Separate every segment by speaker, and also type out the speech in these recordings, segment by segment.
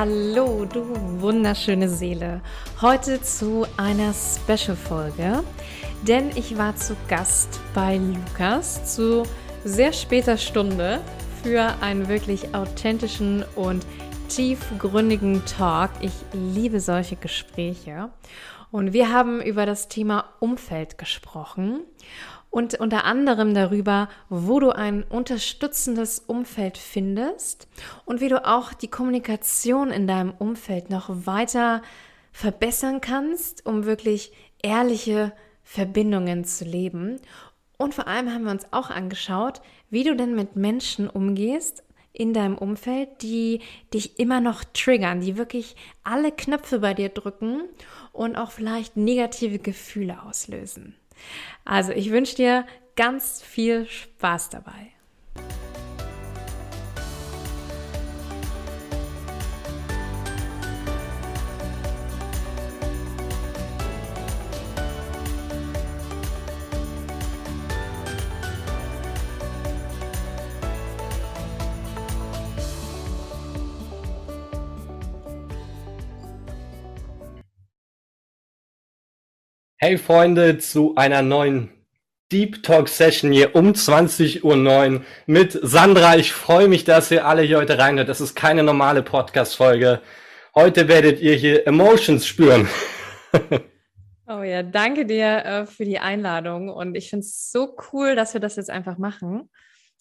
Speaker 1: Hallo, du wunderschöne Seele. Heute zu einer Special-Folge, denn ich war zu Gast bei Lukas zu sehr später Stunde für einen wirklich authentischen und tiefgründigen Talk. Ich liebe solche Gespräche. Und wir haben über das Thema Umfeld gesprochen und unter anderem darüber, wo du ein unterstützendes Umfeld findest und wie du auch die Kommunikation in deinem Umfeld noch weiter verbessern kannst, um wirklich ehrliche Verbindungen zu leben. Und vor allem haben wir uns auch angeschaut, wie du denn mit Menschen umgehst in deinem Umfeld, die dich immer noch triggern, die wirklich alle Knöpfe bei dir drücken und auch vielleicht negative Gefühle auslösen. Also ich wünsche dir ganz viel Spaß dabei.
Speaker 2: Hey Freunde, zu einer neuen Deep Talk Session hier um 20.09 Uhr mit Sandra. Ich freue mich, dass ihr alle hier heute reinhört. Das ist keine normale Podcast-Folge. Heute werdet ihr hier Emotions spüren.
Speaker 1: oh ja, danke dir äh, für die Einladung und ich finde es so cool, dass wir das jetzt einfach machen.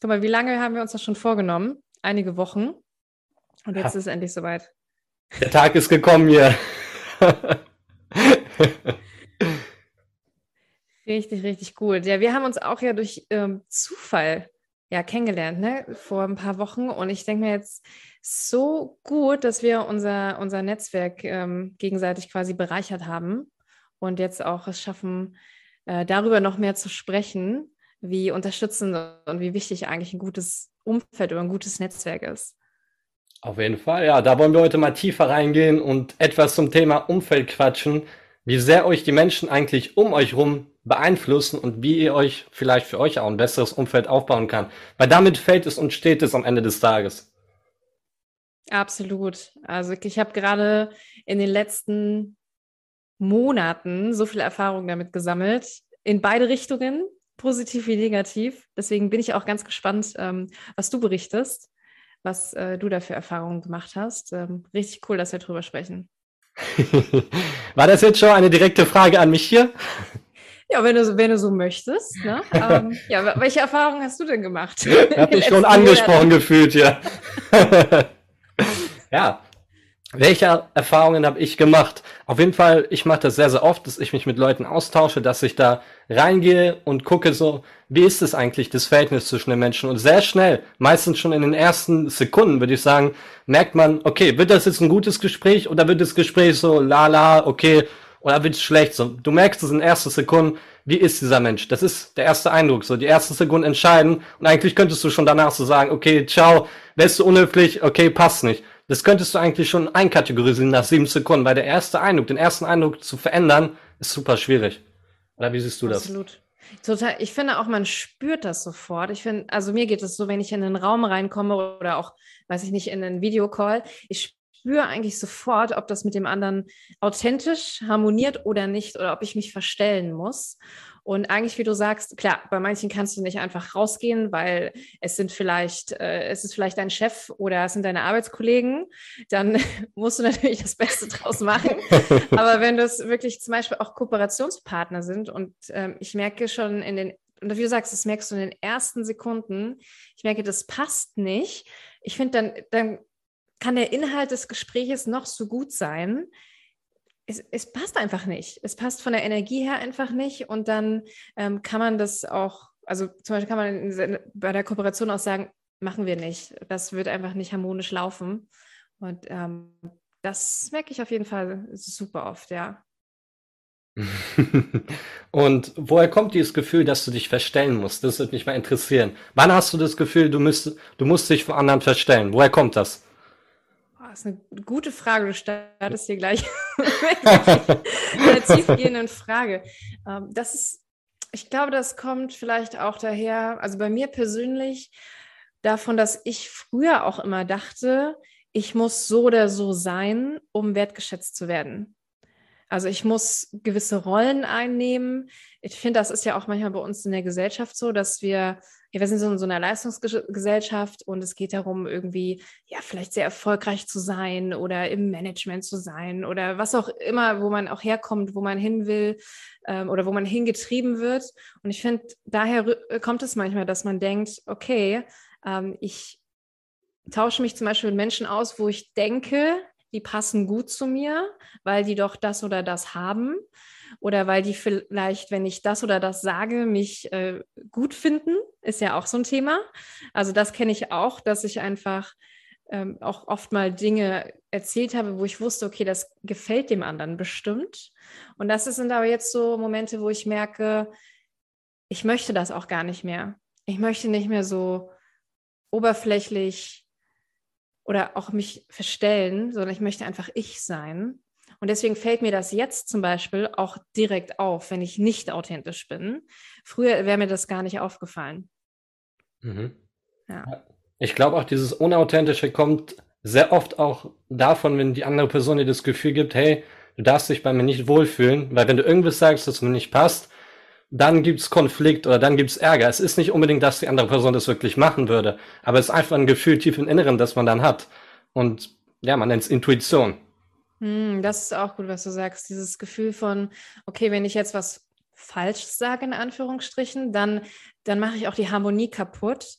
Speaker 1: Guck mal, wie lange haben wir uns das schon vorgenommen? Einige Wochen. Und jetzt ja. ist es endlich soweit.
Speaker 2: Der Tag ist gekommen hier.
Speaker 1: Richtig, richtig gut. Ja, wir haben uns auch ja durch ähm, Zufall ja kennengelernt, ne, vor ein paar Wochen. Und ich denke mir jetzt so gut, dass wir unser, unser Netzwerk ähm, gegenseitig quasi bereichert haben und jetzt auch es schaffen, äh, darüber noch mehr zu sprechen, wie unterstützend und wie wichtig eigentlich ein gutes Umfeld oder ein gutes Netzwerk ist.
Speaker 2: Auf jeden Fall, ja. Da wollen wir heute mal tiefer reingehen und etwas zum Thema Umfeld quatschen, wie sehr euch die Menschen eigentlich um euch rum beeinflussen und wie ihr euch vielleicht für euch auch ein besseres Umfeld aufbauen kann. Weil damit fällt es und steht es am Ende des Tages.
Speaker 1: Absolut. Also ich habe gerade in den letzten Monaten so viel Erfahrung damit gesammelt, in beide Richtungen, positiv wie negativ. Deswegen bin ich auch ganz gespannt, ähm, was du berichtest, was äh, du da für Erfahrungen gemacht hast. Ähm, richtig cool, dass wir darüber sprechen.
Speaker 2: War das jetzt schon eine direkte Frage an mich hier?
Speaker 1: Ja, wenn du, wenn du so möchtest. Ne? ähm, ja, welche Erfahrungen hast du denn gemacht?
Speaker 2: Hab dich schon angesprochen gefühlt, ja. ja. Welche Erfahrungen habe ich gemacht? Auf jeden Fall, ich mache das sehr, sehr oft, dass ich mich mit Leuten austausche, dass ich da reingehe und gucke so, wie ist es eigentlich, das Verhältnis zwischen den Menschen? Und sehr schnell, meistens schon in den ersten Sekunden, würde ich sagen, merkt man, okay, wird das jetzt ein gutes Gespräch oder wird das Gespräch so, la la, okay, oder wird es schlecht? So, du merkst es in ersten Sekunden, wie ist dieser Mensch? Das ist der erste Eindruck. So, die ersten Sekunden entscheiden. Und eigentlich könntest du schon danach so sagen, okay, ciao, wärst du unhöflich, okay, passt nicht. Das könntest du eigentlich schon einkategorisieren nach sieben Sekunden, weil der erste Eindruck, den ersten Eindruck zu verändern, ist super schwierig. Oder wie siehst du das?
Speaker 1: Absolut. Total. Ich finde auch, man spürt das sofort. Ich finde, also mir geht es so, wenn ich in einen Raum reinkomme oder auch, weiß ich nicht, in einen Videocall, ich spüre eigentlich sofort, ob das mit dem anderen authentisch harmoniert oder nicht oder ob ich mich verstellen muss. Und eigentlich, wie du sagst, klar, bei manchen kannst du nicht einfach rausgehen, weil es sind vielleicht, äh, es ist vielleicht dein Chef oder es sind deine Arbeitskollegen. Dann musst du natürlich das Beste draus machen. Aber wenn das wirklich zum Beispiel auch Kooperationspartner sind und ähm, ich merke schon in den, und wie du sagst, das merkst du in den ersten Sekunden, ich merke, das passt nicht. Ich finde, dann, dann kann der Inhalt des Gespräches noch so gut sein. Es, es, passt einfach nicht. Es passt von der Energie her einfach nicht. Und dann ähm, kann man das auch, also zum Beispiel kann man bei der Kooperation auch sagen, machen wir nicht. Das wird einfach nicht harmonisch laufen. Und ähm, das merke ich auf jeden Fall super oft, ja.
Speaker 2: Und woher kommt dieses Gefühl, dass du dich verstellen musst? Das würde mich mal interessieren. Wann hast du das Gefühl, du, müsst, du musst dich vor anderen verstellen? Woher kommt das?
Speaker 1: Das ist eine gute Frage. Du startest hier gleich mit einer tiefgehenden Frage. Ähm, das ist, ich glaube, das kommt vielleicht auch daher, also bei mir persönlich, davon, dass ich früher auch immer dachte, ich muss so oder so sein, um wertgeschätzt zu werden. Also ich muss gewisse Rollen einnehmen. Ich finde, das ist ja auch manchmal bei uns in der Gesellschaft so, dass wir, ja, wir sind so in so einer Leistungsgesellschaft und es geht darum, irgendwie, ja, vielleicht sehr erfolgreich zu sein oder im Management zu sein oder was auch immer, wo man auch herkommt, wo man hin will ähm, oder wo man hingetrieben wird. Und ich finde, daher kommt es manchmal, dass man denkt, okay, ähm, ich tausche mich zum Beispiel mit Menschen aus, wo ich denke, die passen gut zu mir, weil die doch das oder das haben oder weil die vielleicht, wenn ich das oder das sage, mich äh, gut finden, ist ja auch so ein Thema. Also das kenne ich auch, dass ich einfach ähm, auch oft mal Dinge erzählt habe, wo ich wusste, okay, das gefällt dem anderen bestimmt. Und das sind aber jetzt so Momente, wo ich merke, ich möchte das auch gar nicht mehr. Ich möchte nicht mehr so oberflächlich oder auch mich verstellen, sondern ich möchte einfach ich sein. Und deswegen fällt mir das jetzt zum Beispiel auch direkt auf, wenn ich nicht authentisch bin. Früher wäre mir das gar nicht aufgefallen.
Speaker 2: Mhm. Ja. Ich glaube auch, dieses Unauthentische kommt sehr oft auch davon, wenn die andere Person dir das Gefühl gibt, hey, du darfst dich bei mir nicht wohlfühlen, weil wenn du irgendwas sagst, das mir nicht passt, dann gibt's Konflikt oder dann gibt's Ärger. Es ist nicht unbedingt, dass die andere Person das wirklich machen würde, aber es ist einfach ein Gefühl tief im Inneren, das man dann hat. Und ja, man nennt es Intuition.
Speaker 1: Hm, das ist auch gut, was du sagst. Dieses Gefühl von, okay, wenn ich jetzt was falsch sage, in Anführungsstrichen, dann, dann mache ich auch die Harmonie kaputt.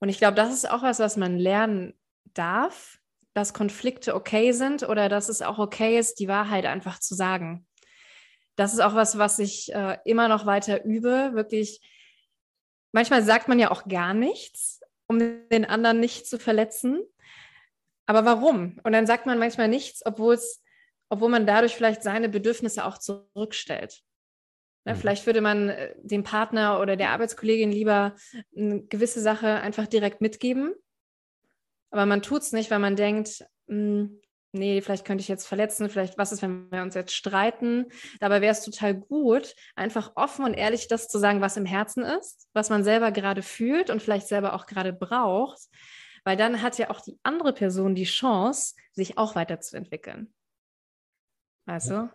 Speaker 1: Und ich glaube, das ist auch was, was man lernen darf, dass Konflikte okay sind oder dass es auch okay ist, die Wahrheit einfach zu sagen das ist auch was, was ich äh, immer noch weiter übe. Wirklich, manchmal sagt man ja auch gar nichts, um den anderen nicht zu verletzen. Aber warum? Und dann sagt man manchmal nichts, obwohl es, obwohl man dadurch vielleicht seine Bedürfnisse auch zurückstellt. Ja, mhm. Vielleicht würde man äh, dem Partner oder der Arbeitskollegin lieber eine gewisse Sache einfach direkt mitgeben. Aber man tut es nicht, weil man denkt, mh, hm, nee, vielleicht könnte ich jetzt verletzen, vielleicht was ist, wenn wir uns jetzt streiten. Dabei wäre es total gut, einfach offen und ehrlich das zu sagen, was im Herzen ist, was man selber gerade fühlt und vielleicht selber auch gerade braucht, weil dann hat ja auch die andere Person die Chance, sich auch weiterzuentwickeln. Weißt du?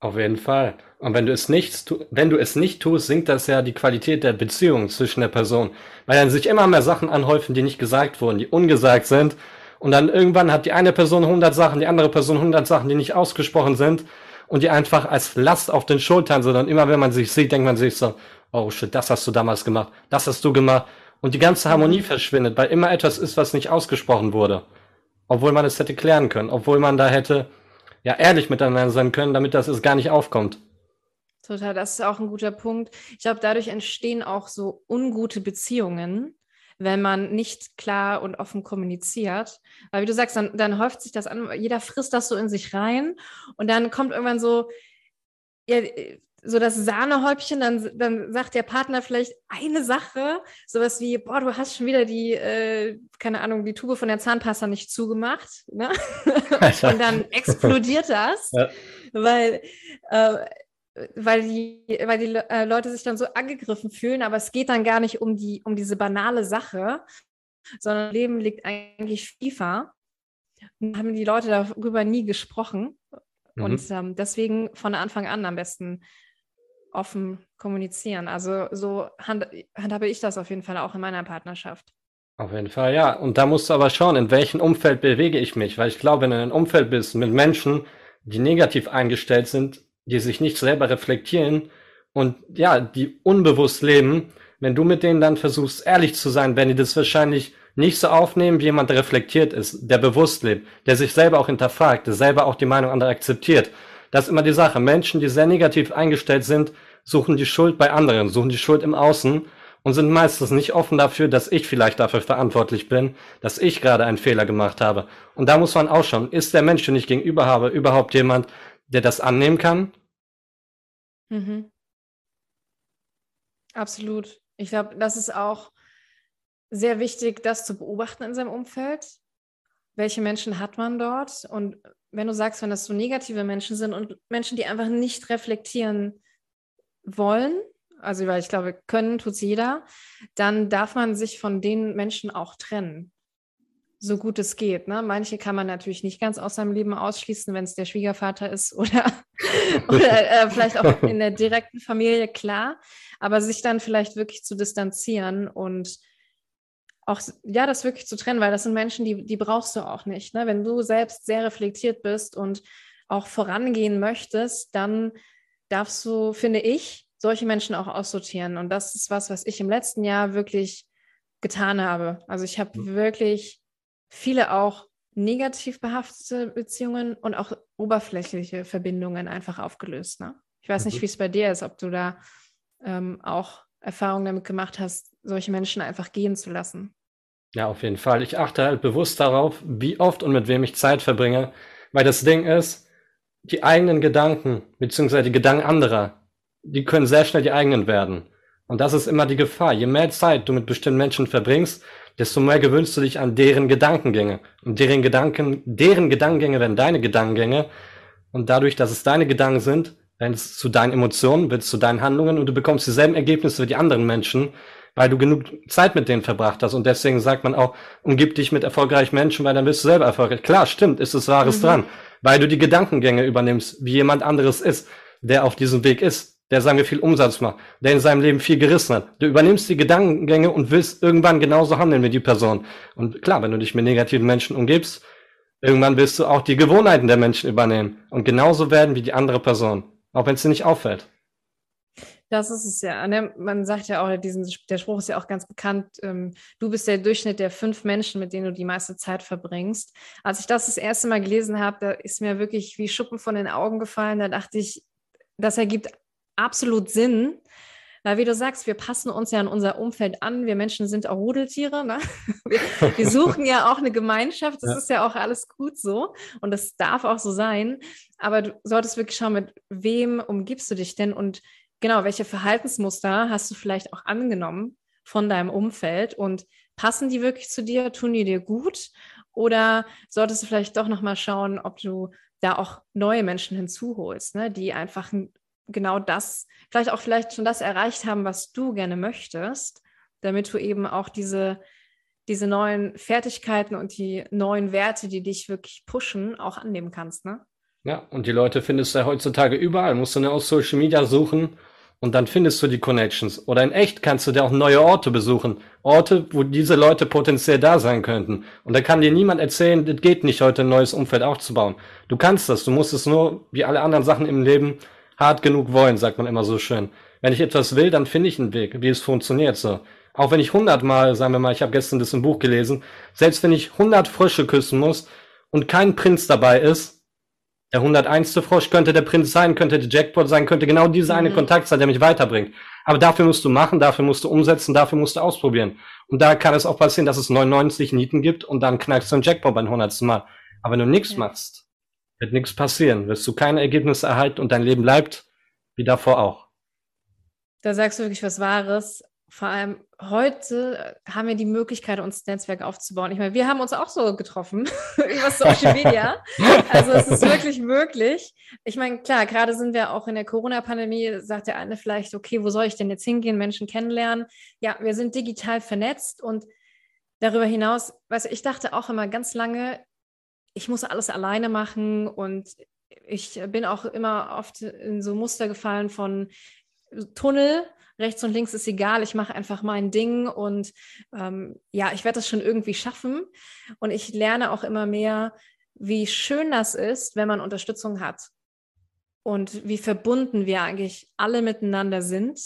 Speaker 2: Auf jeden Fall. Und wenn du es nicht, wenn du es nicht tust, sinkt das ja die Qualität der Beziehung zwischen der Person, weil dann sich immer mehr Sachen anhäufen, die nicht gesagt wurden, die ungesagt sind und dann irgendwann hat die eine Person 100 Sachen, die andere Person 100 Sachen, die nicht ausgesprochen sind und die einfach als Last auf den Schultern sind. Und immer wenn man sich sieht, denkt man sich so, oh shit, das hast du damals gemacht, das hast du gemacht. Und die ganze Harmonie verschwindet, weil immer etwas ist, was nicht ausgesprochen wurde. Obwohl man es hätte klären können, obwohl man da hätte ja ehrlich miteinander sein können, damit das es gar nicht aufkommt.
Speaker 1: Total, das ist auch ein guter Punkt. Ich glaube, dadurch entstehen auch so ungute Beziehungen, wenn man nicht klar und offen kommuniziert. Weil wie du sagst, dann, dann häuft sich das an, jeder frisst das so in sich rein und dann kommt irgendwann so, ja, so das Sahnehäubchen, dann, dann sagt der Partner vielleicht eine Sache, sowas wie, boah, du hast schon wieder die, äh, keine Ahnung, die Tube von der Zahnpasta nicht zugemacht. Ne? und dann explodiert das, ja. weil äh, weil die, weil die äh, Leute sich dann so angegriffen fühlen, aber es geht dann gar nicht um, die, um diese banale Sache, sondern Leben liegt eigentlich FIFA. Und haben die Leute darüber nie gesprochen. Mhm. Und ähm, deswegen von Anfang an am besten offen kommunizieren. Also so hand, handhabe ich das auf jeden Fall auch in meiner Partnerschaft.
Speaker 2: Auf jeden Fall, ja. Und da musst du aber schauen, in welchem Umfeld bewege ich mich. Weil ich glaube, wenn du in einem Umfeld bist mit Menschen, die negativ eingestellt sind, die sich nicht selber reflektieren und ja, die unbewusst leben, wenn du mit denen dann versuchst, ehrlich zu sein, werden die das wahrscheinlich nicht so aufnehmen, wie jemand, der reflektiert ist, der bewusst lebt, der sich selber auch hinterfragt, der selber auch die Meinung anderer akzeptiert. Das ist immer die Sache. Menschen, die sehr negativ eingestellt sind, suchen die Schuld bei anderen, suchen die Schuld im Außen und sind meistens nicht offen dafür, dass ich vielleicht dafür verantwortlich bin, dass ich gerade einen Fehler gemacht habe. Und da muss man auch schauen, ist der Mensch, den ich gegenüber habe, überhaupt jemand, der das annehmen kann?
Speaker 1: Mhm. Absolut. Ich glaube, das ist auch sehr wichtig, das zu beobachten in seinem Umfeld. Welche Menschen hat man dort? Und wenn du sagst, wenn das so negative Menschen sind und Menschen, die einfach nicht reflektieren wollen, also weil ich glaube, können tut es jeder, dann darf man sich von den Menschen auch trennen. so gut es geht. Ne? Manche kann man natürlich nicht ganz aus seinem Leben ausschließen, wenn es der Schwiegervater ist oder, oder äh, vielleicht auch in der direkten Familie, klar. Aber sich dann vielleicht wirklich zu distanzieren und auch, ja, das wirklich zu trennen, weil das sind Menschen, die, die brauchst du auch nicht. Ne? Wenn du selbst sehr reflektiert bist und auch vorangehen möchtest, dann darfst du, finde ich, solche Menschen auch aussortieren. Und das ist was, was ich im letzten Jahr wirklich getan habe. Also ich habe mhm. wirklich viele auch negativ behaftete Beziehungen und auch oberflächliche Verbindungen einfach aufgelöst. Ne? Ich weiß mhm. nicht, wie es bei dir ist, ob du da ähm, auch Erfahrungen damit gemacht hast, solche Menschen einfach gehen zu lassen.
Speaker 2: Ja, auf jeden Fall. Ich achte halt bewusst darauf, wie oft und mit wem ich Zeit verbringe, weil das Ding ist, die eigenen Gedanken, beziehungsweise die Gedanken anderer, die können sehr schnell die eigenen werden. Und das ist immer die Gefahr. Je mehr Zeit du mit bestimmten Menschen verbringst, desto mehr gewöhnst du dich an deren Gedankengänge. Und deren Gedanken, deren Gedankengänge werden deine Gedankengänge. Und dadurch, dass es deine Gedanken sind, werden es zu deinen Emotionen, wird es zu deinen Handlungen und du bekommst dieselben Ergebnisse wie die anderen Menschen, weil du genug Zeit mit denen verbracht hast. Und deswegen sagt man auch, umgib dich mit erfolgreichen Menschen, weil dann wirst du selber erfolgreich. Klar, stimmt, ist es Wahres mhm. dran. Weil du die Gedankengänge übernimmst, wie jemand anderes ist, der auf diesem Weg ist, der, sagen wir, viel Umsatz macht, der in seinem Leben viel gerissen hat. Du übernimmst die Gedankengänge und willst irgendwann genauso handeln wie die Person. Und klar, wenn du dich mit negativen Menschen umgibst, irgendwann willst du auch die Gewohnheiten der Menschen übernehmen und genauso werden wie die andere Person, auch wenn es dir nicht auffällt.
Speaker 1: Das ist es ja. Ne? Man sagt ja auch, diesen, der Spruch ist ja auch ganz bekannt, ähm, du bist der Durchschnitt der fünf Menschen, mit denen du die meiste Zeit verbringst. Als ich das das erste Mal gelesen habe, da ist mir wirklich wie Schuppen von den Augen gefallen. Da dachte ich, das ergibt absolut Sinn. Weil wie du sagst, wir passen uns ja an unser Umfeld an. Wir Menschen sind auch Rudeltiere. Ne? Wir, wir, suchen ja auch eine Gemeinschaft. Das ja. ist ja auch alles gut so. Und das darf auch so sein. Aber du solltest wirklich schauen, mit wem umgibst du dich denn und genau, welche Verhaltensmuster hast du vielleicht auch angenommen von deinem Umfeld und passen die wirklich zu dir, tun die dir gut oder solltest du vielleicht doch nochmal schauen, ob du da auch neue Menschen hinzuholst, ne, die einfach genau das, vielleicht auch vielleicht schon das erreicht haben, was du gerne möchtest, damit du eben auch diese, diese neuen Fertigkeiten und die neuen Werte, die dich wirklich pushen, auch annehmen kannst, ne?
Speaker 2: Ja, und die Leute findest du ja heutzutage überall. Musst du nur aus Social Media suchen und dann findest du die Connections. Oder in echt kannst du dir auch neue Orte besuchen. Orte, wo diese Leute potenziell da sein könnten. Und da kann dir niemand erzählen, das geht nicht, heute ein neues Umfeld aufzubauen. Du kannst das. Du musst es nur, wie alle anderen Sachen im Leben, hart genug wollen, sagt man immer so schön. Wenn ich etwas will, dann finde ich einen Weg, wie es funktioniert so. Auch wenn ich hundertmal, sagen wir mal, ich habe gestern das im Buch gelesen, selbst wenn ich hundert Frösche küssen muss und kein Prinz dabei ist, der 101. Frosch könnte der Prinz sein, könnte der Jackpot sein, könnte genau dieser eine mhm. Kontakt sein, der mich weiterbringt. Aber dafür musst du machen, dafür musst du umsetzen, dafür musst du ausprobieren. Und da kann es auch passieren, dass es 99 Nieten gibt und dann knackst du einen Jackpot beim 100. Mal. Aber wenn du nichts ja. machst, wird nichts passieren, wirst du keine Ergebnisse erhalten und dein Leben bleibt wie davor auch.
Speaker 1: Da sagst du wirklich was Wahres vor allem heute haben wir die Möglichkeit, uns Netzwerk aufzubauen. Ich meine, wir haben uns auch so getroffen über Social Media. Also es ist wirklich möglich. Ich meine, klar, gerade sind wir auch in der Corona-Pandemie, sagt der eine vielleicht, okay, wo soll ich denn jetzt hingehen, Menschen kennenlernen? Ja, wir sind digital vernetzt und darüber hinaus, weißt du, ich dachte auch immer ganz lange, ich muss alles alleine machen und ich bin auch immer oft in so Muster gefallen von Tunnel, rechts und links ist egal, ich mache einfach mein Ding und ähm, ja, ich werde das schon irgendwie schaffen. Und ich lerne auch immer mehr, wie schön das ist, wenn man Unterstützung hat und wie verbunden wir eigentlich alle miteinander sind.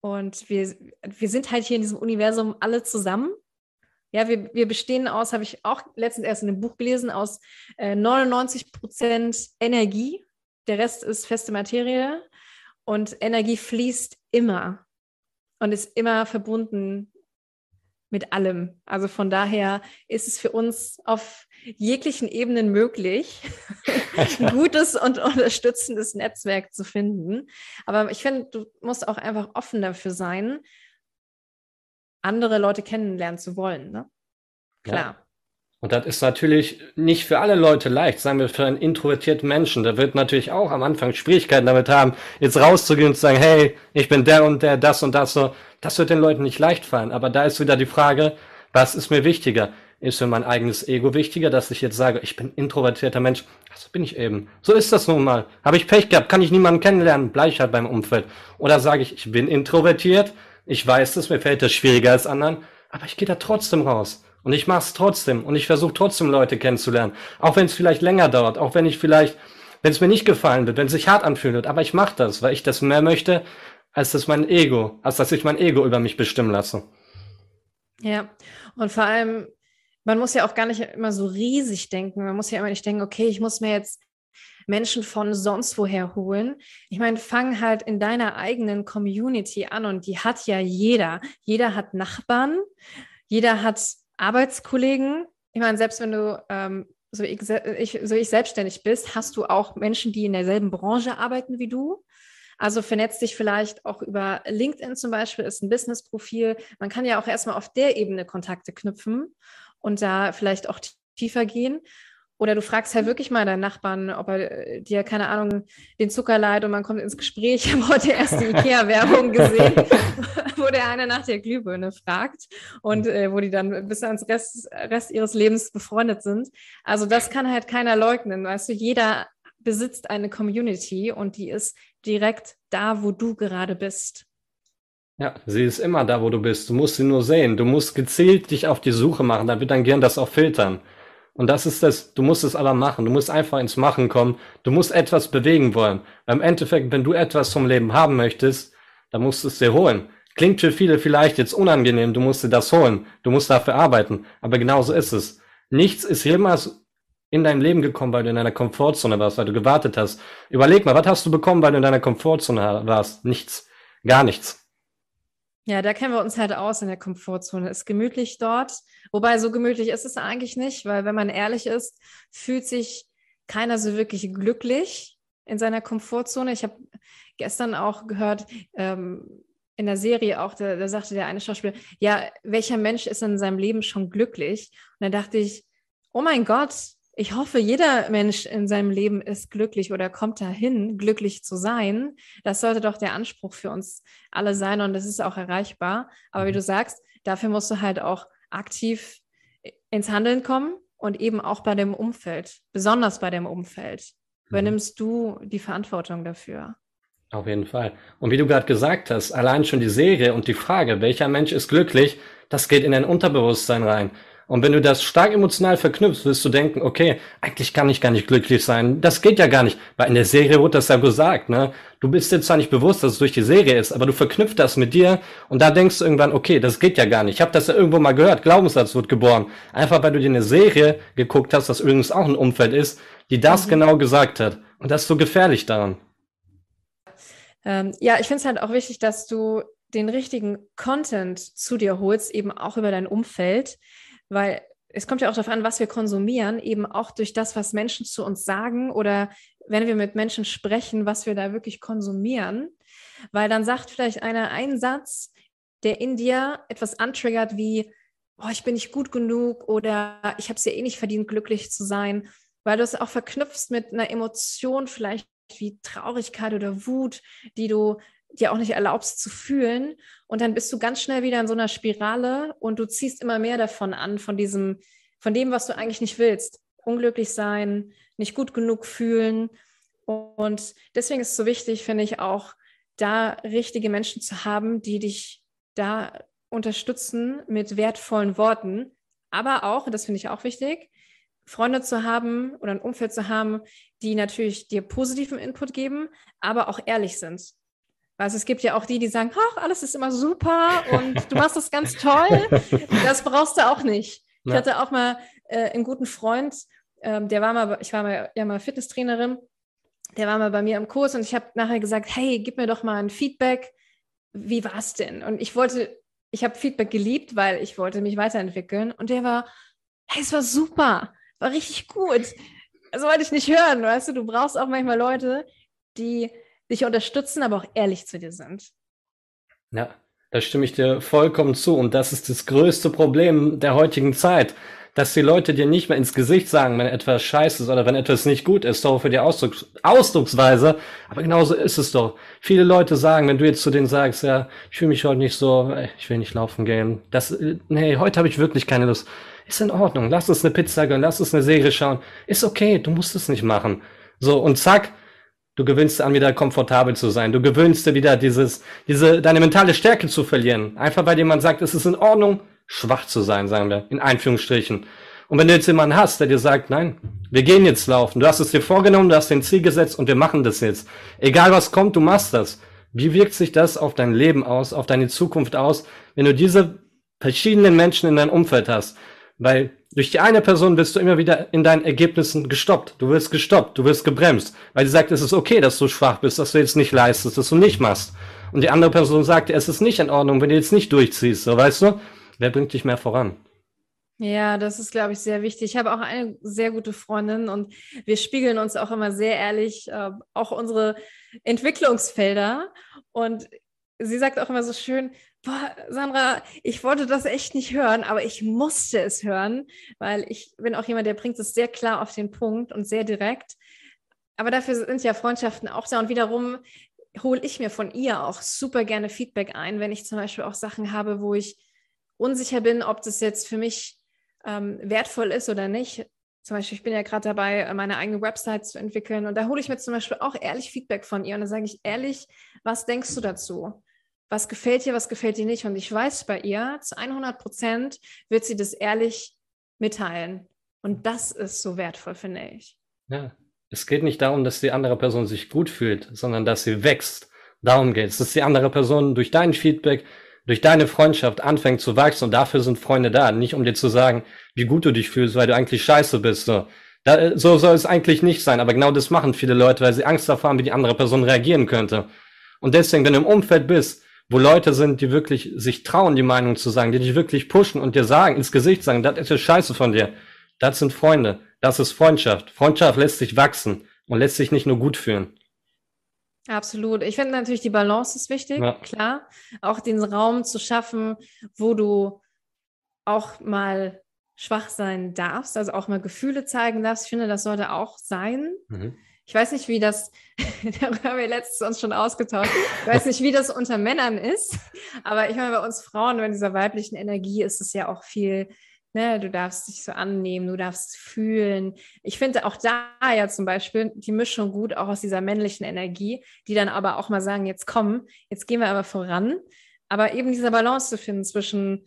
Speaker 1: Und wir, wir sind halt hier in diesem Universum alle zusammen. Ja, wir, wir bestehen aus, habe ich auch letztens erst in einem Buch gelesen, aus äh, 99 Prozent Energie. Der Rest ist feste Materie. Und Energie fließt immer und ist immer verbunden mit allem. Also von daher ist es für uns auf jeglichen Ebenen möglich, ein gutes und unterstützendes Netzwerk zu finden. Aber ich finde, du musst auch einfach offen dafür sein, andere Leute kennenlernen zu wollen. Ne? Klar. Ja.
Speaker 2: Und das ist natürlich nicht für alle Leute leicht, sagen wir für einen introvertierten Menschen. Der wird natürlich auch am Anfang Schwierigkeiten damit haben, jetzt rauszugehen und zu sagen, hey, ich bin der und der, das und das so. Das wird den Leuten nicht leicht fallen. Aber da ist wieder die Frage, was ist mir wichtiger? Ist mir mein eigenes Ego wichtiger, dass ich jetzt sage, ich bin introvertierter Mensch? Das bin ich eben. So ist das nun mal. Habe ich Pech gehabt, kann ich niemanden kennenlernen, bleibe ich halt beim Umfeld. Oder sage ich, ich bin introvertiert, ich weiß es, mir fällt das schwieriger als anderen, aber ich gehe da trotzdem raus. Und ich mache es trotzdem. Und ich versuche trotzdem Leute kennenzulernen. Auch wenn es vielleicht länger dauert, auch wenn ich vielleicht, wenn es mir nicht gefallen wird, wenn es sich hart anfühlen wird. Aber ich mache das, weil ich das mehr möchte, als dass mein Ego, als dass ich mein Ego über mich bestimmen lasse.
Speaker 1: Ja, und vor allem, man muss ja auch gar nicht immer so riesig denken. Man muss ja immer nicht denken, okay, ich muss mir jetzt Menschen von sonst woher holen. Ich meine, fang halt in deiner eigenen Community an und die hat ja jeder. Jeder hat Nachbarn, jeder hat Arbeitskollegen. Ich meine, selbst wenn du ähm, so, ich, so ich selbstständig bist, hast du auch Menschen, die in derselben Branche arbeiten wie du. Also vernetzt dich vielleicht auch über LinkedIn zum Beispiel, ist ein Business-Profil. Man kann ja auch erstmal auf der Ebene Kontakte knüpfen und da vielleicht auch tiefer gehen. Oder du fragst halt wirklich mal deinen Nachbarn, ob er äh, dir, keine Ahnung, den Zucker leiht und man kommt ins Gespräch. Ich habe heute erst die IKEA-Werbung gesehen, wo der eine nach der Glühbirne fragt und äh, wo die dann bis ans Rest, Rest ihres Lebens befreundet sind. Also das kann halt keiner leugnen. Weißt du, jeder besitzt eine Community und die ist direkt da, wo du gerade bist.
Speaker 2: Ja, sie ist immer da, wo du bist. Du musst sie nur sehen. Du musst gezielt dich auf die Suche machen. Da wird dein Gehirn das auch filtern. Und das ist das, du musst es aber machen. Du musst einfach ins Machen kommen. Du musst etwas bewegen wollen. Im Endeffekt, wenn du etwas vom Leben haben möchtest, dann musst du es dir holen. Klingt für viele vielleicht jetzt unangenehm, du musst dir das holen. Du musst dafür arbeiten. Aber genauso ist es. Nichts ist jemals in dein Leben gekommen, weil du in deiner Komfortzone warst, weil du gewartet hast. Überleg mal, was hast du bekommen, weil du in deiner Komfortzone warst? Nichts. Gar nichts.
Speaker 1: Ja, da kennen wir uns halt aus in der Komfortzone. Ist gemütlich dort. Wobei so gemütlich ist es eigentlich nicht, weil wenn man ehrlich ist, fühlt sich keiner so wirklich glücklich in seiner Komfortzone. Ich habe gestern auch gehört, ähm, in der Serie auch, da, da sagte der eine Schauspieler, ja, welcher Mensch ist in seinem Leben schon glücklich? Und da dachte ich, oh mein Gott, ich hoffe, jeder Mensch in seinem Leben ist glücklich oder kommt dahin, glücklich zu sein. Das sollte doch der Anspruch für uns alle sein und das ist auch erreichbar. Aber wie mhm. du sagst, dafür musst du halt auch aktiv ins Handeln kommen und eben auch bei dem Umfeld, besonders bei dem Umfeld. Mhm. Übernimmst du die Verantwortung dafür?
Speaker 2: Auf jeden Fall. Und wie du gerade gesagt hast, allein schon die Serie und die Frage, welcher Mensch ist glücklich, das geht in dein Unterbewusstsein rein. Und wenn du das stark emotional verknüpfst, wirst du denken, okay, eigentlich kann ich gar nicht glücklich sein. Das geht ja gar nicht. Weil in der Serie wurde das ja gesagt, ne? Du bist dir zwar nicht bewusst, dass es durch die Serie ist, aber du verknüpft das mit dir und da denkst du irgendwann, okay, das geht ja gar nicht. Ich habe das ja irgendwo mal gehört, Glaubenssatz wird geboren. Einfach weil du dir eine Serie geguckt hast, das übrigens auch ein Umfeld ist, die das mhm. genau gesagt hat. Und das ist so gefährlich daran.
Speaker 1: Ähm, ja, ich finde es halt auch wichtig, dass du den richtigen Content zu dir holst, eben auch über dein Umfeld weil es kommt ja auch darauf an, was wir konsumieren, eben auch durch das, was Menschen zu uns sagen oder wenn wir mit Menschen sprechen, was wir da wirklich konsumieren. Weil dann sagt vielleicht einer einen Satz, der in dir etwas antriggert wie, oh, ich bin nicht gut genug oder ich habe es ja eh nicht verdient, glücklich zu sein, weil du es auch verknüpfst mit einer Emotion vielleicht wie Traurigkeit oder Wut, die du dir auch nicht erlaubst zu fühlen. Und dann bist du ganz schnell wieder in so einer Spirale und du ziehst immer mehr davon an, von diesem, von dem, was du eigentlich nicht willst. Unglücklich sein, nicht gut genug fühlen. Und deswegen ist es so wichtig, finde ich, auch da richtige Menschen zu haben, die dich da unterstützen mit wertvollen Worten. Aber auch, das finde ich auch wichtig, Freunde zu haben oder ein Umfeld zu haben, die natürlich dir positiven Input geben, aber auch ehrlich sind. Also es gibt ja auch die, die sagen, ach, alles ist immer super und du machst das ganz toll. Das brauchst du auch nicht. Ich hatte auch mal äh, einen guten Freund, ähm, der war mal, ich war mal, ja mal Fitnesstrainerin, der war mal bei mir im Kurs und ich habe nachher gesagt, hey, gib mir doch mal ein Feedback. Wie war es denn? Und ich wollte, ich habe Feedback geliebt, weil ich wollte mich weiterentwickeln. Und der war, hey, es war super, war richtig gut. Das wollte ich nicht hören, weißt du, du brauchst auch manchmal Leute, die dich unterstützen, aber auch ehrlich zu dir sind.
Speaker 2: Ja, da stimme ich dir vollkommen zu. Und das ist das größte Problem der heutigen Zeit, dass die Leute dir nicht mehr ins Gesicht sagen, wenn etwas scheiße ist oder wenn etwas nicht gut ist, doch für die Ausdrucks Ausdrucksweise. Aber genauso ist es doch. Viele Leute sagen, wenn du jetzt zu denen sagst, ja, ich fühle mich heute nicht so, ich will nicht laufen gehen. Das, nee, heute habe ich wirklich keine Lust ist in Ordnung, lass uns eine Pizza gönnen, lass uns eine Serie schauen, ist okay, du musst es nicht machen. So, und zack, du gewöhnst an, wieder komfortabel zu sein, du gewöhnst dir wieder dieses, diese, deine mentale Stärke zu verlieren, einfach weil jemand sagt, es ist in Ordnung, schwach zu sein, sagen wir, in Einführungsstrichen. Und wenn du jetzt jemanden hast, der dir sagt, nein, wir gehen jetzt laufen, du hast es dir vorgenommen, du hast den Ziel gesetzt und wir machen das jetzt. Egal was kommt, du machst das. Wie wirkt sich das auf dein Leben aus, auf deine Zukunft aus, wenn du diese verschiedenen Menschen in deinem Umfeld hast? Weil durch die eine Person bist du immer wieder in deinen Ergebnissen gestoppt. Du wirst gestoppt, du wirst gebremst, weil sie sagt, es ist okay, dass du schwach bist, dass du jetzt nicht leistest, dass du nicht machst. Und die andere Person sagt, es ist nicht in Ordnung, wenn du jetzt nicht durchziehst, so weißt du? Wer bringt dich mehr voran?
Speaker 1: Ja, das ist, glaube ich, sehr wichtig. Ich habe auch eine sehr gute Freundin und wir spiegeln uns auch immer sehr ehrlich, äh, auch unsere Entwicklungsfelder. Und sie sagt auch immer so schön, boah, Sandra, ich wollte das echt nicht hören, aber ich musste es hören, weil ich bin auch jemand, der bringt es sehr klar auf den Punkt und sehr direkt. Aber dafür sind ja Freundschaften auch da. Und wiederum hole ich mir von ihr auch super gerne Feedback ein, wenn ich zum Beispiel auch Sachen habe, wo ich unsicher bin, ob das jetzt für mich ähm, wertvoll ist oder nicht. Zum Beispiel, ich bin ja gerade dabei, meine eigene Website zu entwickeln und da hole ich mir zum Beispiel auch ehrlich Feedback von ihr und dann sage ich ehrlich, was denkst du dazu? Was gefällt dir, was gefällt dir nicht? Und ich weiß bei ihr, zu 100 Prozent wird sie das ehrlich mitteilen. Und das ist so wertvoll, finde ich.
Speaker 2: Ja, es geht nicht darum, dass die andere Person sich gut fühlt, sondern dass sie wächst. Darum geht es, dass die andere Person durch dein Feedback durch deine Freundschaft anfängt zu wachsen und dafür sind Freunde da, nicht um dir zu sagen, wie gut du dich fühlst, weil du eigentlich scheiße bist. So, da, so soll es eigentlich nicht sein, aber genau das machen viele Leute, weil sie Angst davor haben, wie die andere Person reagieren könnte. Und deswegen, wenn du im Umfeld bist, wo Leute sind, die wirklich sich trauen, die Meinung zu sagen, die dich wirklich pushen und dir sagen, ins Gesicht sagen, das ist scheiße von dir. Das sind Freunde. Das ist Freundschaft. Freundschaft lässt sich wachsen und lässt sich nicht nur gut fühlen.
Speaker 1: Absolut. Ich finde natürlich, die Balance ist wichtig, ja. klar. Auch den Raum zu schaffen, wo du auch mal schwach sein darfst, also auch mal Gefühle zeigen darfst. Ich finde, das sollte auch sein. Mhm. Ich weiß nicht, wie das, darüber haben wir letztens uns schon ausgetauscht, ich weiß nicht, wie das unter Männern ist, aber ich meine, bei uns Frauen, bei dieser weiblichen Energie ist es ja auch viel Ne, du darfst dich so annehmen, du darfst fühlen. Ich finde auch da ja zum Beispiel die Mischung gut, auch aus dieser männlichen Energie, die dann aber auch mal sagen, jetzt komm, jetzt gehen wir aber voran. Aber eben diese Balance zu finden zwischen,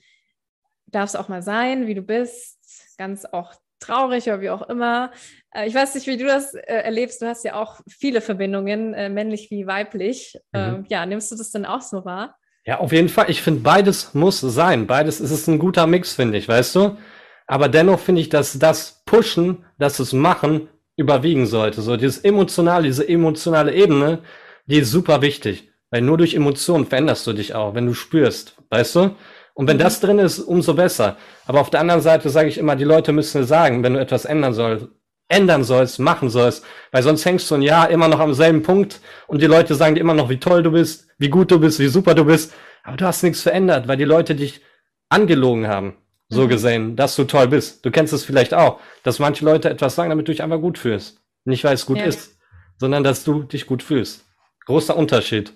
Speaker 1: darfst auch mal sein, wie du bist, ganz auch traurig oder wie auch immer. Äh, ich weiß nicht, wie du das äh, erlebst. Du hast ja auch viele Verbindungen, äh, männlich wie weiblich. Mhm. Ähm, ja, nimmst du das dann auch so wahr?
Speaker 2: Ja, auf jeden Fall. Ich finde, beides muss sein. Beides ist es ein guter Mix, finde ich, weißt du? Aber dennoch finde ich, dass das Pushen, dass das Machen überwiegen sollte. So dieses emotionale, diese emotionale Ebene, die ist super wichtig. Weil nur durch Emotionen veränderst du dich auch, wenn du spürst, weißt du? Und wenn mhm. das drin ist, umso besser. Aber auf der anderen Seite sage ich immer, die Leute müssen sagen, wenn du etwas ändern sollst, ändern sollst, machen sollst, weil sonst hängst du ein Jahr immer noch am selben Punkt und die Leute sagen dir immer noch, wie toll du bist, wie gut du bist, wie super du bist, aber du hast nichts verändert, weil die Leute dich angelogen haben, so mhm. gesehen, dass du toll bist. Du kennst es vielleicht auch, dass manche Leute etwas sagen, damit du dich einfach gut fühlst. Nicht, weil es gut ja. ist, sondern dass du dich gut fühlst. Großer Unterschied.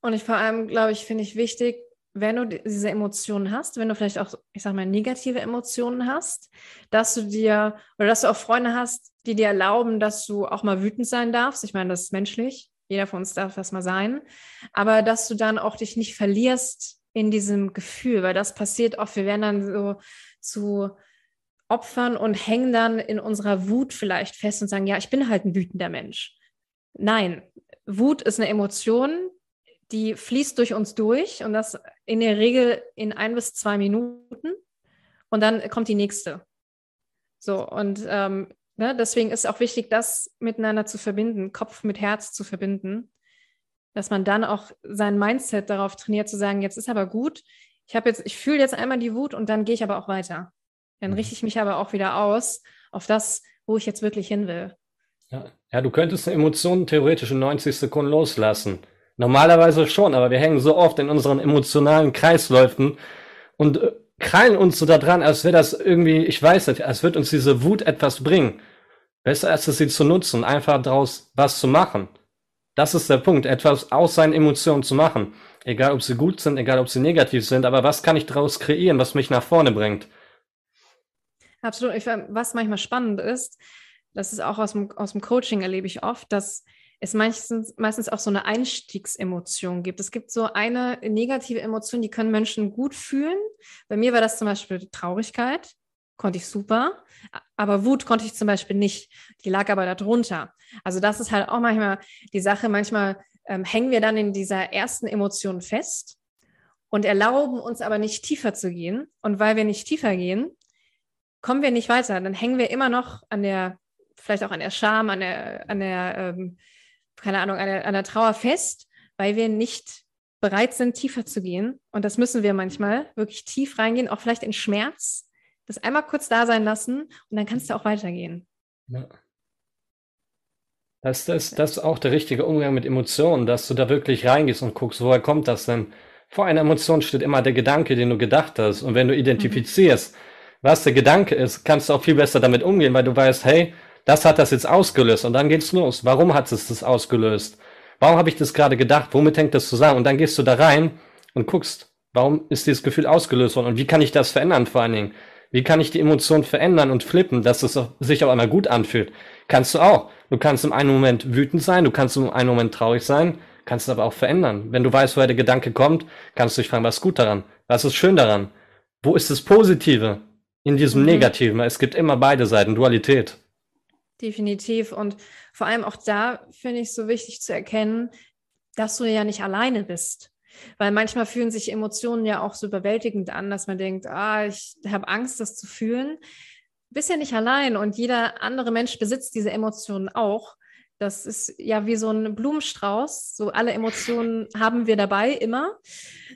Speaker 1: Und ich vor allem, glaube ich, finde ich wichtig, wenn du diese Emotionen hast, wenn du vielleicht auch, ich sag mal, negative Emotionen hast, dass du dir oder dass du auch Freunde hast, die dir erlauben, dass du auch mal wütend sein darfst. Ich meine, das ist menschlich. Jeder von uns darf das mal sein. Aber dass du dann auch dich nicht verlierst in diesem Gefühl, weil das passiert oft. Wir werden dann so zu Opfern und hängen dann in unserer Wut vielleicht fest und sagen, ja, ich bin halt ein wütender Mensch. Nein, Wut ist eine Emotion, die fließt durch uns durch und das in der Regel in ein bis zwei Minuten und dann kommt die nächste. So, und ähm, ne, deswegen ist auch wichtig, das miteinander zu verbinden, Kopf mit Herz zu verbinden, dass man dann auch sein Mindset darauf trainiert, zu sagen, jetzt ist aber gut, ich habe jetzt, ich fühle jetzt einmal die Wut und dann gehe ich aber auch weiter. Dann mhm. richte ich mich aber auch wieder aus auf das, wo ich jetzt wirklich hin will.
Speaker 2: Ja, ja du könntest eine Emotion theoretisch in 90 Sekunden loslassen. Normalerweise schon, aber wir hängen so oft in unseren emotionalen Kreisläufen und äh, krallen uns so da dran, als wäre das irgendwie, ich weiß nicht, als würde uns diese Wut etwas bringen. Besser als es sie zu nutzen, einfach daraus was zu machen. Das ist der Punkt, etwas aus seinen Emotionen zu machen. Egal, ob sie gut sind, egal, ob sie negativ sind, aber was kann ich daraus kreieren, was mich nach vorne bringt?
Speaker 1: Absolut. Ich, was manchmal spannend ist, das ist auch aus dem, aus dem Coaching erlebe ich oft, dass es meistens, meistens auch so eine Einstiegsemotion gibt. Es gibt so eine negative Emotion, die können Menschen gut fühlen. Bei mir war das zum Beispiel Traurigkeit, konnte ich super, aber Wut konnte ich zum Beispiel nicht. Die lag aber darunter. Also das ist halt auch manchmal die Sache. Manchmal ähm, hängen wir dann in dieser ersten Emotion fest und erlauben uns aber nicht tiefer zu gehen. Und weil wir nicht tiefer gehen, kommen wir nicht weiter. Dann hängen wir immer noch an der, vielleicht auch an der Scham, an der, an der ähm, keine Ahnung, an der, an der Trauer fest, weil wir nicht bereit sind, tiefer zu gehen. Und das müssen wir manchmal wirklich tief reingehen, auch vielleicht in Schmerz, das einmal kurz da sein lassen und dann kannst du auch weitergehen. Ja.
Speaker 2: Das, das, das ist auch der richtige Umgang mit Emotionen, dass du da wirklich reingehst und guckst, woher kommt das denn? Vor einer Emotion steht immer der Gedanke, den du gedacht hast. Und wenn du identifizierst, mhm. was der Gedanke ist, kannst du auch viel besser damit umgehen, weil du weißt, hey, das hat das jetzt ausgelöst. Und dann geht's los. Warum hat es das ausgelöst? Warum habe ich das gerade gedacht? Womit hängt das zusammen? Und dann gehst du da rein und guckst, warum ist dieses Gefühl ausgelöst worden? Und wie kann ich das verändern vor allen Dingen? Wie kann ich die Emotion verändern und flippen, dass es sich auf einmal gut anfühlt? Kannst du auch. Du kannst im einen Moment wütend sein, du kannst im einen Moment traurig sein, kannst es aber auch verändern. Wenn du weißt, woher der Gedanke kommt, kannst du dich fragen, was ist gut daran? Was ist schön daran? Wo ist das Positive in diesem mhm. Negativen? Es gibt immer beide Seiten, Dualität.
Speaker 1: Definitiv. Und vor allem auch da finde ich es so wichtig zu erkennen, dass du ja nicht alleine bist. Weil manchmal fühlen sich Emotionen ja auch so überwältigend an, dass man denkt, ah, ich habe Angst, das zu fühlen. Du bist ja nicht allein und jeder andere Mensch besitzt diese Emotionen auch. Das ist ja wie so ein Blumenstrauß. So alle Emotionen haben wir dabei immer.